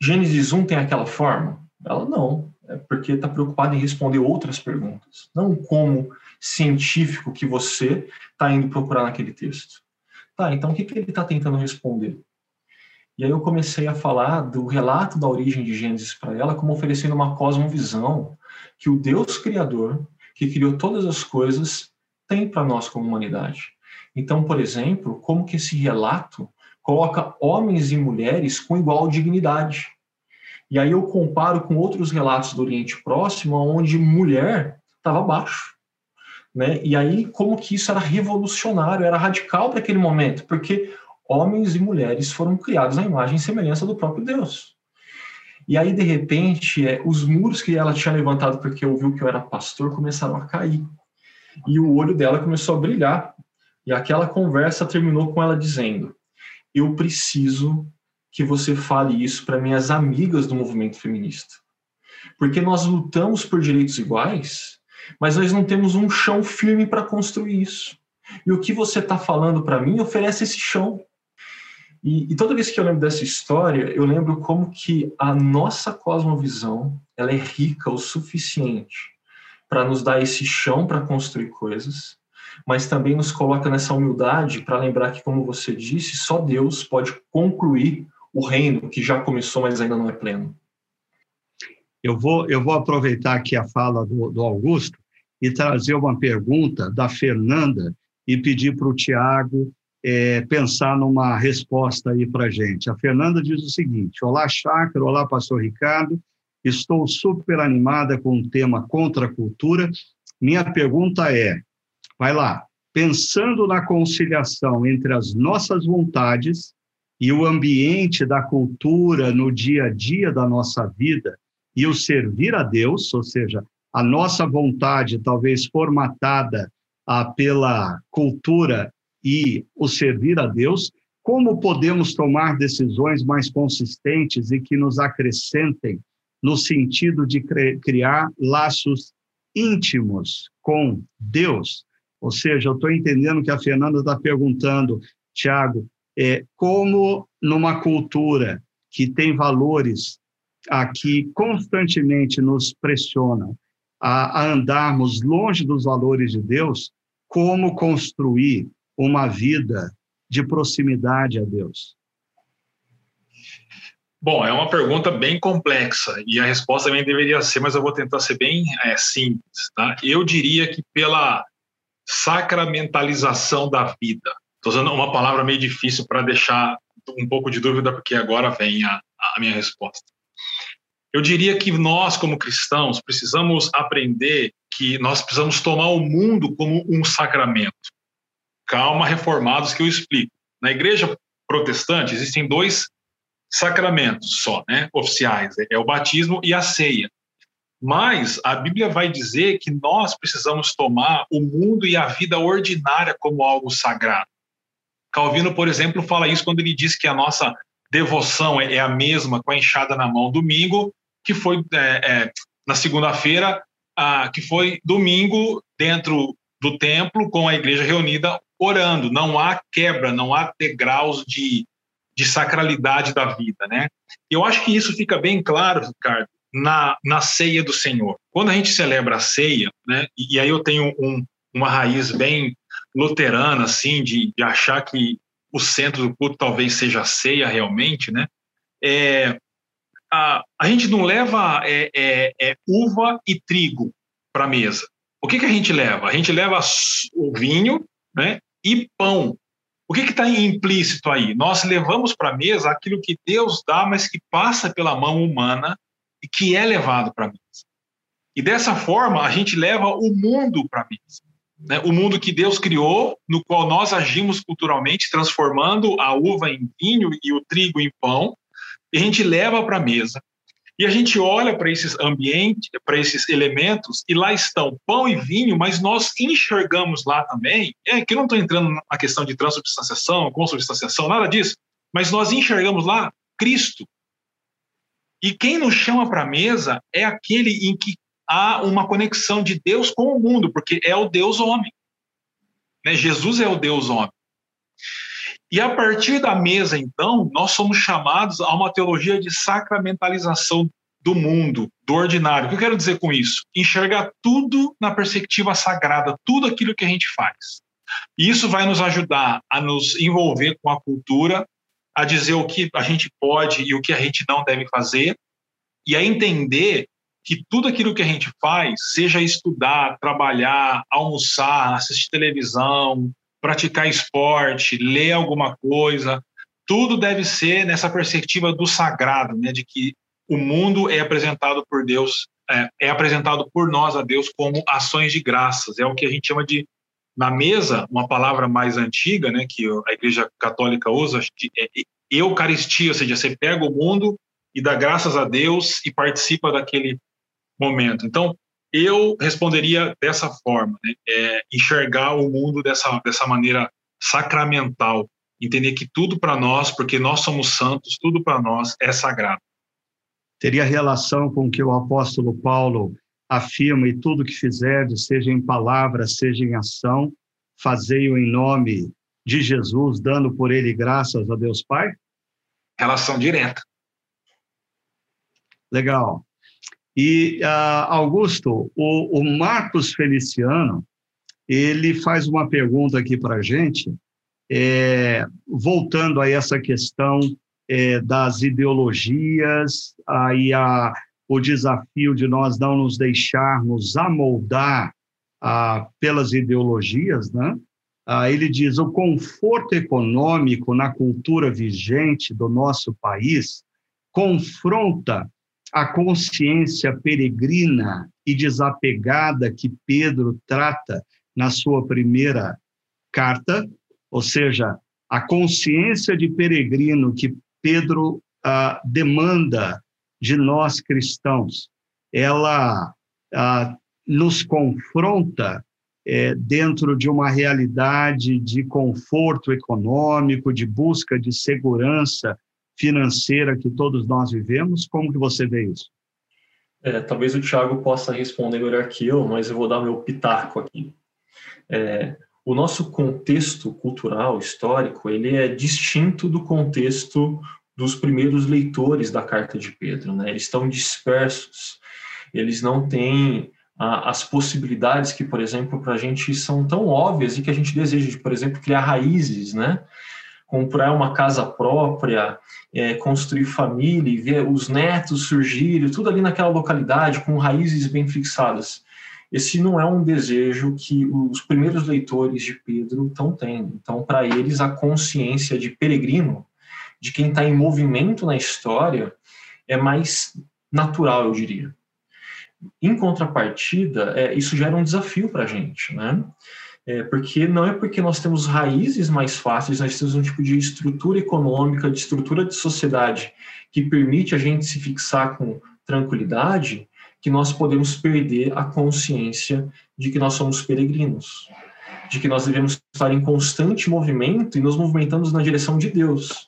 Gênesis 1 tem aquela forma? Ela não. É porque está preocupado em responder outras perguntas. Não como científico que você está indo procurar naquele texto. Tá, então o que, que ele está tentando responder? E aí eu comecei a falar do relato da origem de Gênesis para ela como oferecendo uma cosmovisão que o Deus Criador, que criou todas as coisas, tem para nós como humanidade. Então, por exemplo, como que esse relato coloca homens e mulheres com igual dignidade. E aí eu comparo com outros relatos do Oriente Próximo, onde mulher estava abaixo. Né? E aí, como que isso era revolucionário, era radical para aquele momento, porque homens e mulheres foram criados à imagem e semelhança do próprio Deus. E aí, de repente, é, os muros que ela tinha levantado porque ouviu que eu era pastor começaram a cair. E o olho dela começou a brilhar. E aquela conversa terminou com ela dizendo: Eu preciso que você fale isso para minhas amigas do movimento feminista. Porque nós lutamos por direitos iguais, mas nós não temos um chão firme para construir isso. E o que você está falando para mim oferece esse chão. E, e, toda vez que eu lembro dessa história, eu lembro como que a nossa cosmovisão ela é rica o suficiente para nos dar esse chão para construir coisas, mas também nos coloca nessa humildade para lembrar que, como você disse, só Deus pode concluir o reino que já começou, mas ainda não é pleno. Eu vou, eu vou aproveitar aqui a fala do, do Augusto e trazer uma pergunta da Fernanda e pedir para o Tiago é, pensar numa resposta aí para a gente. A Fernanda diz o seguinte: Olá, Chácara, olá, Pastor Ricardo. Estou super animada com o tema contra a cultura. Minha pergunta é: vai lá, pensando na conciliação entre as nossas vontades e o ambiente da cultura no dia a dia da nossa vida, e o servir a Deus, ou seja, a nossa vontade, talvez formatada ah, pela cultura e o servir a Deus, como podemos tomar decisões mais consistentes e que nos acrescentem no sentido de criar laços íntimos com Deus? Ou seja, eu estou entendendo que a Fernanda está perguntando, Tiago, é, como numa cultura que tem valores aqui constantemente nos pressionam a, a andarmos longe dos valores de Deus, como construir uma vida de proximidade a Deus? Bom, é uma pergunta bem complexa e a resposta também deveria ser, mas eu vou tentar ser bem é, simples. Tá? Eu diria que pela sacramentalização da vida. Estou usando uma palavra meio difícil para deixar um pouco de dúvida, porque agora vem a, a minha resposta. Eu diria que nós, como cristãos, precisamos aprender que nós precisamos tomar o mundo como um sacramento. Calma, reformados, que eu explico. Na igreja protestante existem dois sacramentos só, né, oficiais, é o batismo e a ceia. Mas a Bíblia vai dizer que nós precisamos tomar o mundo e a vida ordinária como algo sagrado. Calvino, por exemplo, fala isso quando ele diz que a nossa devoção é, é a mesma com a enxada na mão domingo, que foi é, é, na segunda-feira, que foi domingo dentro do templo com a igreja reunida orando. Não há quebra, não há degraus de, de sacralidade da vida, né? Eu acho que isso fica bem claro, Ricardo, na, na ceia do Senhor. Quando a gente celebra a ceia, né? E, aí eu tenho um, uma raiz bem luterana, assim, de, de achar que o centro do culto talvez seja a ceia realmente, né? É, a, a gente não leva é, é, é uva e trigo para a mesa. O que, que a gente leva? A gente leva o vinho né, e pão. O que está implícito aí? Nós levamos para a mesa aquilo que Deus dá, mas que passa pela mão humana e que é levado para a mesa. E dessa forma, a gente leva o mundo para a mesa. Né? O mundo que Deus criou, no qual nós agimos culturalmente, transformando a uva em vinho e o trigo em pão, e a gente leva para a mesa. E a gente olha para esses ambientes, para esses elementos, e lá estão pão e vinho, mas nós enxergamos lá também, é que eu não estou entrando na questão de transubstanciação, consubstanciação, nada disso, mas nós enxergamos lá Cristo. E quem nos chama para a mesa é aquele em que há uma conexão de Deus com o mundo, porque é o Deus homem. Né? Jesus é o Deus homem. E a partir da mesa, então, nós somos chamados a uma teologia de sacramentalização do mundo, do ordinário. O que eu quero dizer com isso? Enxergar tudo na perspectiva sagrada, tudo aquilo que a gente faz. E isso vai nos ajudar a nos envolver com a cultura, a dizer o que a gente pode e o que a gente não deve fazer, e a entender que tudo aquilo que a gente faz, seja estudar, trabalhar, almoçar, assistir televisão, praticar esporte, ler alguma coisa, tudo deve ser nessa perspectiva do sagrado, né, de que o mundo é apresentado por Deus, é, é, apresentado por nós a Deus como ações de graças. É o que a gente chama de na mesa, uma palavra mais antiga, né, que a Igreja Católica usa, é Eucaristia, ou seja, você pega o mundo e dá graças a Deus e participa daquele momento. Então, eu responderia dessa forma, né? é, enxergar o mundo dessa, dessa maneira sacramental, entender que tudo para nós, porque nós somos santos, tudo para nós é sagrado. Teria relação com o que o apóstolo Paulo afirma, e tudo que fizerdes, seja em palavra, seja em ação, fazei-o em nome de Jesus, dando por ele graças a Deus Pai? Relação direta. Legal. E, uh, Augusto, o, o, Marcos Feliciano, ele faz uma pergunta aqui para a gente, é, voltando a essa questão é, das ideologias, aí a, o desafio de nós não nos deixarmos amoldar ah, pelas ideologias, né? Ah, ele diz: o conforto econômico na cultura vigente do nosso país confronta a consciência peregrina e desapegada que Pedro trata na sua primeira carta, ou seja, a consciência de peregrino que Pedro ah, demanda de nós cristãos, ela ah, nos confronta é, dentro de uma realidade de conforto econômico, de busca de segurança financeira que todos nós vivemos? Como que você vê isso? É, talvez o Tiago possa responder melhor que eu, mas eu vou dar meu pitaco aqui. É, o nosso contexto cultural, histórico, ele é distinto do contexto dos primeiros leitores da carta de Pedro. Né? Eles estão dispersos, eles não têm ah, as possibilidades que, por exemplo, para a gente são tão óbvias e que a gente deseja, de, por exemplo, criar raízes, né? comprar uma casa própria, é, construir família e ver os netos surgirem, tudo ali naquela localidade, com raízes bem fixadas. Esse não é um desejo que os primeiros leitores de Pedro estão tendo. Então, para eles, a consciência de peregrino, de quem está em movimento na história, é mais natural, eu diria. Em contrapartida, é, isso gera um desafio para a gente, né? É, porque não é porque nós temos raízes mais fáceis, nós temos um tipo de estrutura econômica, de estrutura de sociedade que permite a gente se fixar com tranquilidade, que nós podemos perder a consciência de que nós somos peregrinos, de que nós devemos estar em constante movimento e nos movimentamos na direção de Deus.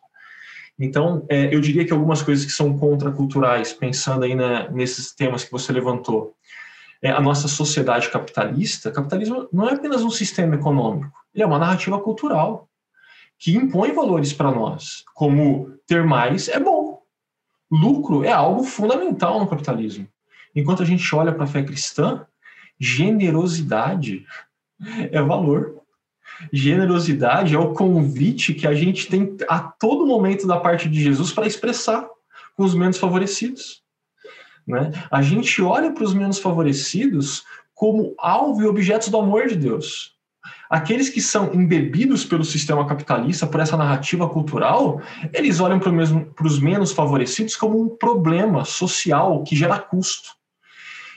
Então, é, eu diria que algumas coisas que são contraculturais, pensando aí né, nesses temas que você levantou, é, a nossa sociedade capitalista, capitalismo não é apenas um sistema econômico, ele é uma narrativa cultural que impõe valores para nós, como ter mais é bom. Lucro é algo fundamental no capitalismo. Enquanto a gente olha para a fé cristã, generosidade *laughs* é valor. Generosidade é o convite que a gente tem a todo momento da parte de Jesus para expressar com os menos favorecidos. Né? A gente olha para os menos favorecidos como alvo e objetos do amor de Deus. Aqueles que são embebidos pelo sistema capitalista, por essa narrativa cultural, eles olham para os menos favorecidos como um problema social que gera custo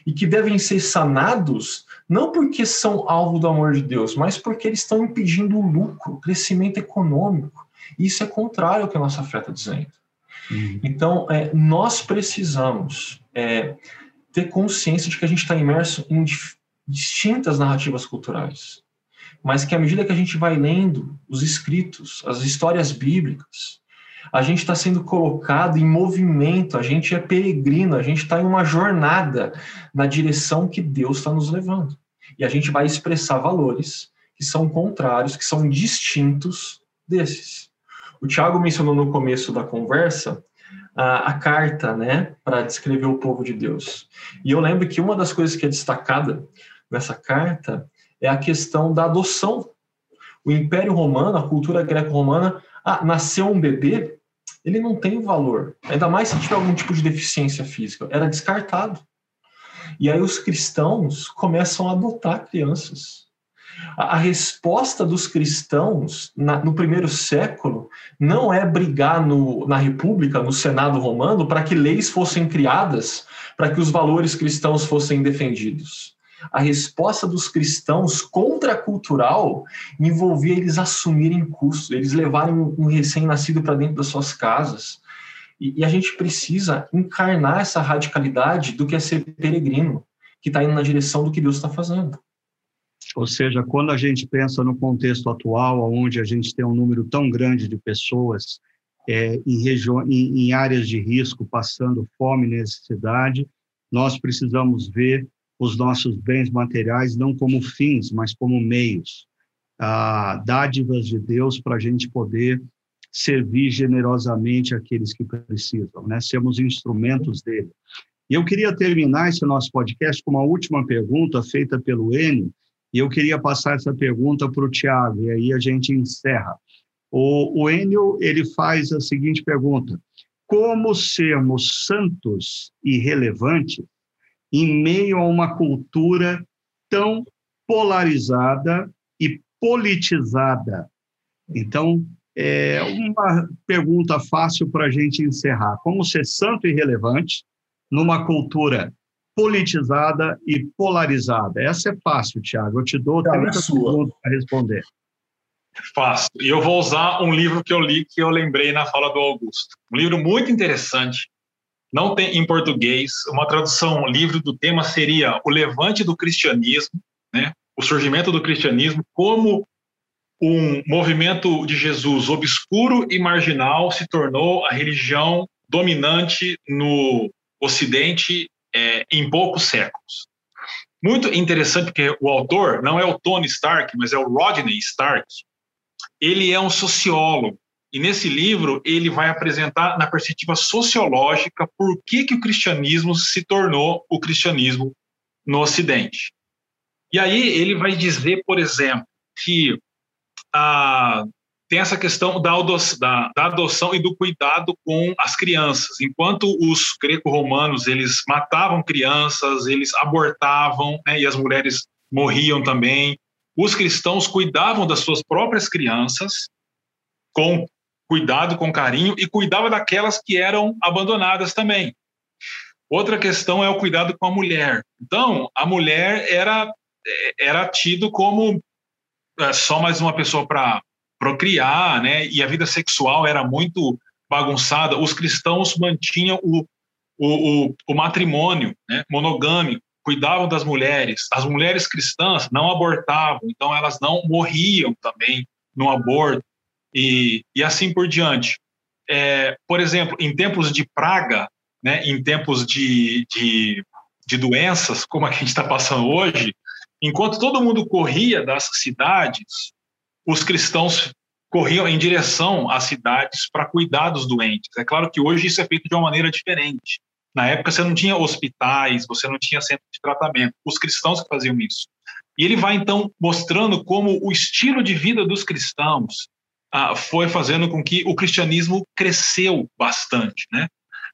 e que devem ser sanados não porque são alvo do amor de Deus, mas porque eles estão impedindo o lucro, o crescimento econômico. Isso é contrário ao que a nossa fé está dizendo. Uhum. Então, é, nós precisamos é, ter consciência de que a gente está imerso em distintas narrativas culturais, mas que à medida que a gente vai lendo os escritos, as histórias bíblicas, a gente está sendo colocado em movimento, a gente é peregrino, a gente está em uma jornada na direção que Deus está nos levando. E a gente vai expressar valores que são contrários, que são distintos desses. O Tiago mencionou no começo da conversa a, a carta, né, para descrever o povo de Deus. E eu lembro que uma das coisas que é destacada nessa carta é a questão da adoção. O Império Romano, a cultura greco-romana, ah, nasceu um bebê, ele não tem valor. Ainda mais se tiver algum tipo de deficiência física. Era descartado. E aí os cristãos começam a adotar crianças. A, a resposta dos cristãos na, no primeiro século não é brigar no, na República, no Senado romano, para que leis fossem criadas, para que os valores cristãos fossem defendidos a resposta dos cristãos contracultural envolvia eles assumirem custos, eles levarem um recém-nascido para dentro das suas casas. E, e, a gente precisa encarnar essa radicalidade do que é ser peregrino, que está indo na direção do que Deus está fazendo. Ou seja, quando a gente pensa no contexto atual, onde a gente tem um número tão grande de pessoas é, em, em, em áreas de risco, passando fome e necessidade, nós precisamos ver os nossos bens materiais não como fins, mas como meios, ah, dádivas de Deus para a gente poder servir generosamente aqueles que precisam, né? Sermos instrumentos dele. E eu queria terminar esse nosso podcast com uma última pergunta feita pelo Enio, e eu queria passar essa pergunta para o Tiago, e aí a gente encerra. O, o Enio, ele faz a seguinte pergunta, como sermos santos e relevantes em meio a uma cultura tão polarizada e politizada. Então, é uma pergunta fácil para a gente encerrar. Como ser santo e relevante numa cultura politizada e polarizada? Essa é fácil, Tiago. Eu te dou 30 é segundos para responder. Fácil. E eu vou usar um livro que eu li que eu lembrei na fala do Augusto. Um livro muito interessante não tem em português. Uma tradução livre do tema seria O Levante do Cristianismo, né? o surgimento do cristianismo como um movimento de Jesus obscuro e marginal se tornou a religião dominante no Ocidente é, em poucos séculos. Muito interessante porque o autor não é o Tony Stark, mas é o Rodney Stark. Ele é um sociólogo e nesse livro ele vai apresentar na perspectiva sociológica por que, que o cristianismo se tornou o cristianismo no Ocidente. E aí ele vai dizer, por exemplo, que ah, tem essa questão da, da, da, adoção e do cuidado com as crianças. Enquanto os greco-romanos eles matavam crianças, eles abortavam, né, e as mulheres morriam também, os cristãos cuidavam das suas próprias crianças com cuidado, com carinho, e cuidava daquelas que eram abandonadas também. Outra questão é o cuidado com a mulher. Então, a mulher era, era tido como é, só mais uma pessoa para procriar, né? E a vida sexual era muito bagunçada. Os cristãos mantinham o, o, o, o matrimônio né? monogâmico, cuidavam das mulheres. As mulheres cristãs não abortavam, então elas não morriam também no aborto e, e assim por diante. É, por exemplo, em tempos de praga, né, em tempos de, de, de doenças, como a que a gente está passando hoje, enquanto todo mundo corria das cidades, os cristãos corriam em direção às cidades para cuidar dos doentes. É claro que hoje isso é feito de uma maneira diferente. Na época você não tinha hospitais, você não tinha centro de tratamento. Os cristãos que faziam isso. E ele vai então mostrando como o estilo de vida dos cristãos ah, foi fazendo com que o cristianismo cresceu bastante, né?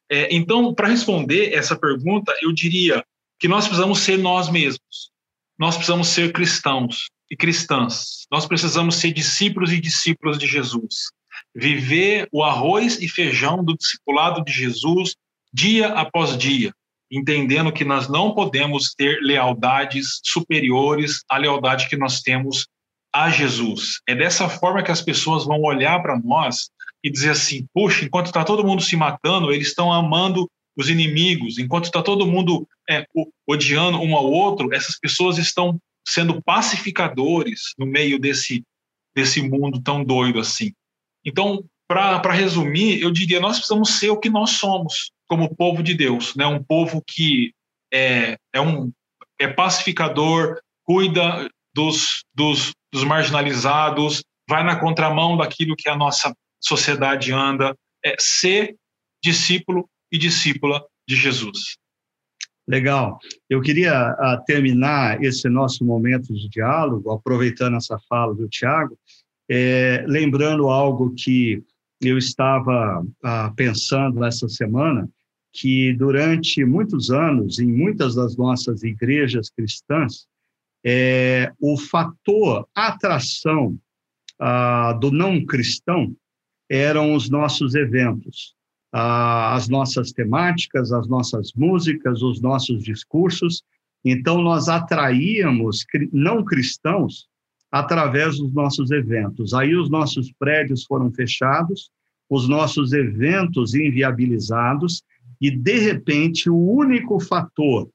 É, então, para responder essa pergunta, eu diria que nós precisamos ser nós mesmos. Nós precisamos ser cristãos e cristãs. Nós precisamos ser discípulos e discípulas de Jesus. Viver o arroz e feijão do discipulado de Jesus dia após dia, entendendo que nós não podemos ter lealdades superiores à lealdade que nós temos a Jesus. É dessa forma que as pessoas vão olhar para nós e dizer assim: puxa, enquanto está todo mundo se matando, eles estão amando os inimigos, enquanto está todo mundo é, odiando um ao outro, essas pessoas estão sendo pacificadores no meio desse, desse mundo tão doido assim. Então, para resumir, eu diria: nós precisamos ser o que nós somos, como povo de Deus, né? um povo que é, é, um, é pacificador, cuida dos, dos, dos marginalizados, vai na contramão daquilo que a nossa sociedade anda, é ser discípulo e discípula de Jesus. Legal. Eu queria uh, terminar esse nosso momento de diálogo, aproveitando essa fala do Tiago, é, lembrando algo que eu estava uh, pensando essa semana, que durante muitos anos, em muitas das nossas igrejas cristãs, é, o fator atração ah, do não cristão eram os nossos eventos, ah, as nossas temáticas, as nossas músicas, os nossos discursos. Então, nós atraíamos não cristãos através dos nossos eventos. Aí, os nossos prédios foram fechados, os nossos eventos inviabilizados, e, de repente, o único fator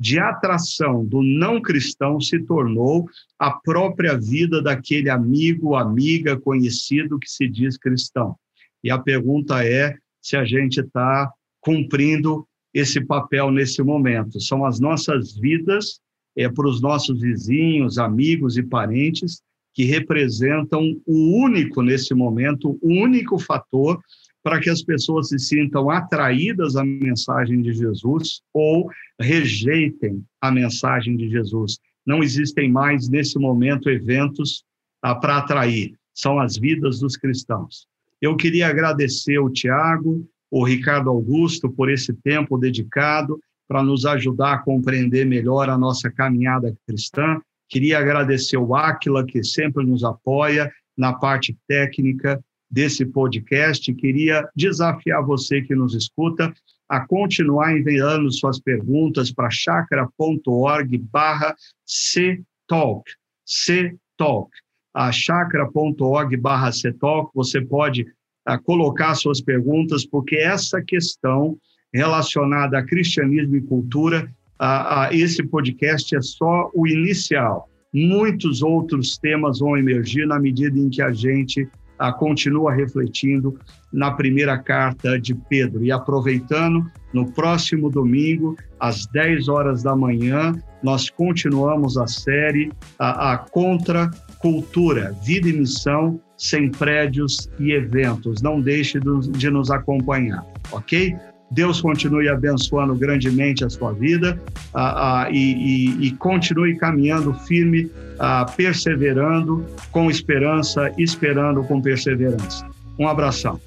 de atração do não cristão se tornou a própria vida daquele amigo, amiga, conhecido que se diz cristão. E a pergunta é se a gente está cumprindo esse papel nesse momento. São as nossas vidas é, para os nossos vizinhos, amigos e parentes que representam o único nesse momento, o único fator para que as pessoas se sintam atraídas à mensagem de Jesus ou rejeitem a mensagem de Jesus. Não existem mais, nesse momento, eventos ah, para atrair, são as vidas dos cristãos. Eu queria agradecer o Tiago, o Ricardo Augusto, por esse tempo dedicado para nos ajudar a compreender melhor a nossa caminhada cristã. Queria agradecer o Áquila, que sempre nos apoia na parte técnica desse podcast. Queria desafiar você que nos escuta a continuar enviando suas perguntas para chakra.org barra ctalk, ctalk. A chakra.org barra ctalk, você pode a, ah, colocar suas perguntas, porque essa questão relacionada a cristianismo e cultura, a, a, esse podcast é só o inicial. Muitos outros temas vão emergir na medida em que a gente ah, continua refletindo na primeira carta de Pedro. E aproveitando, no próximo domingo, às 10 horas da manhã, nós continuamos a série a, a Contra Cultura, Vida e Missão sem prédios e eventos. Não deixe de nos acompanhar, ok? Deus continue abençoando grandemente a sua vida ah, ah, e, e, e, continue caminhando firme, ah, perseverando com esperança, esperando com perseverança. Um abração.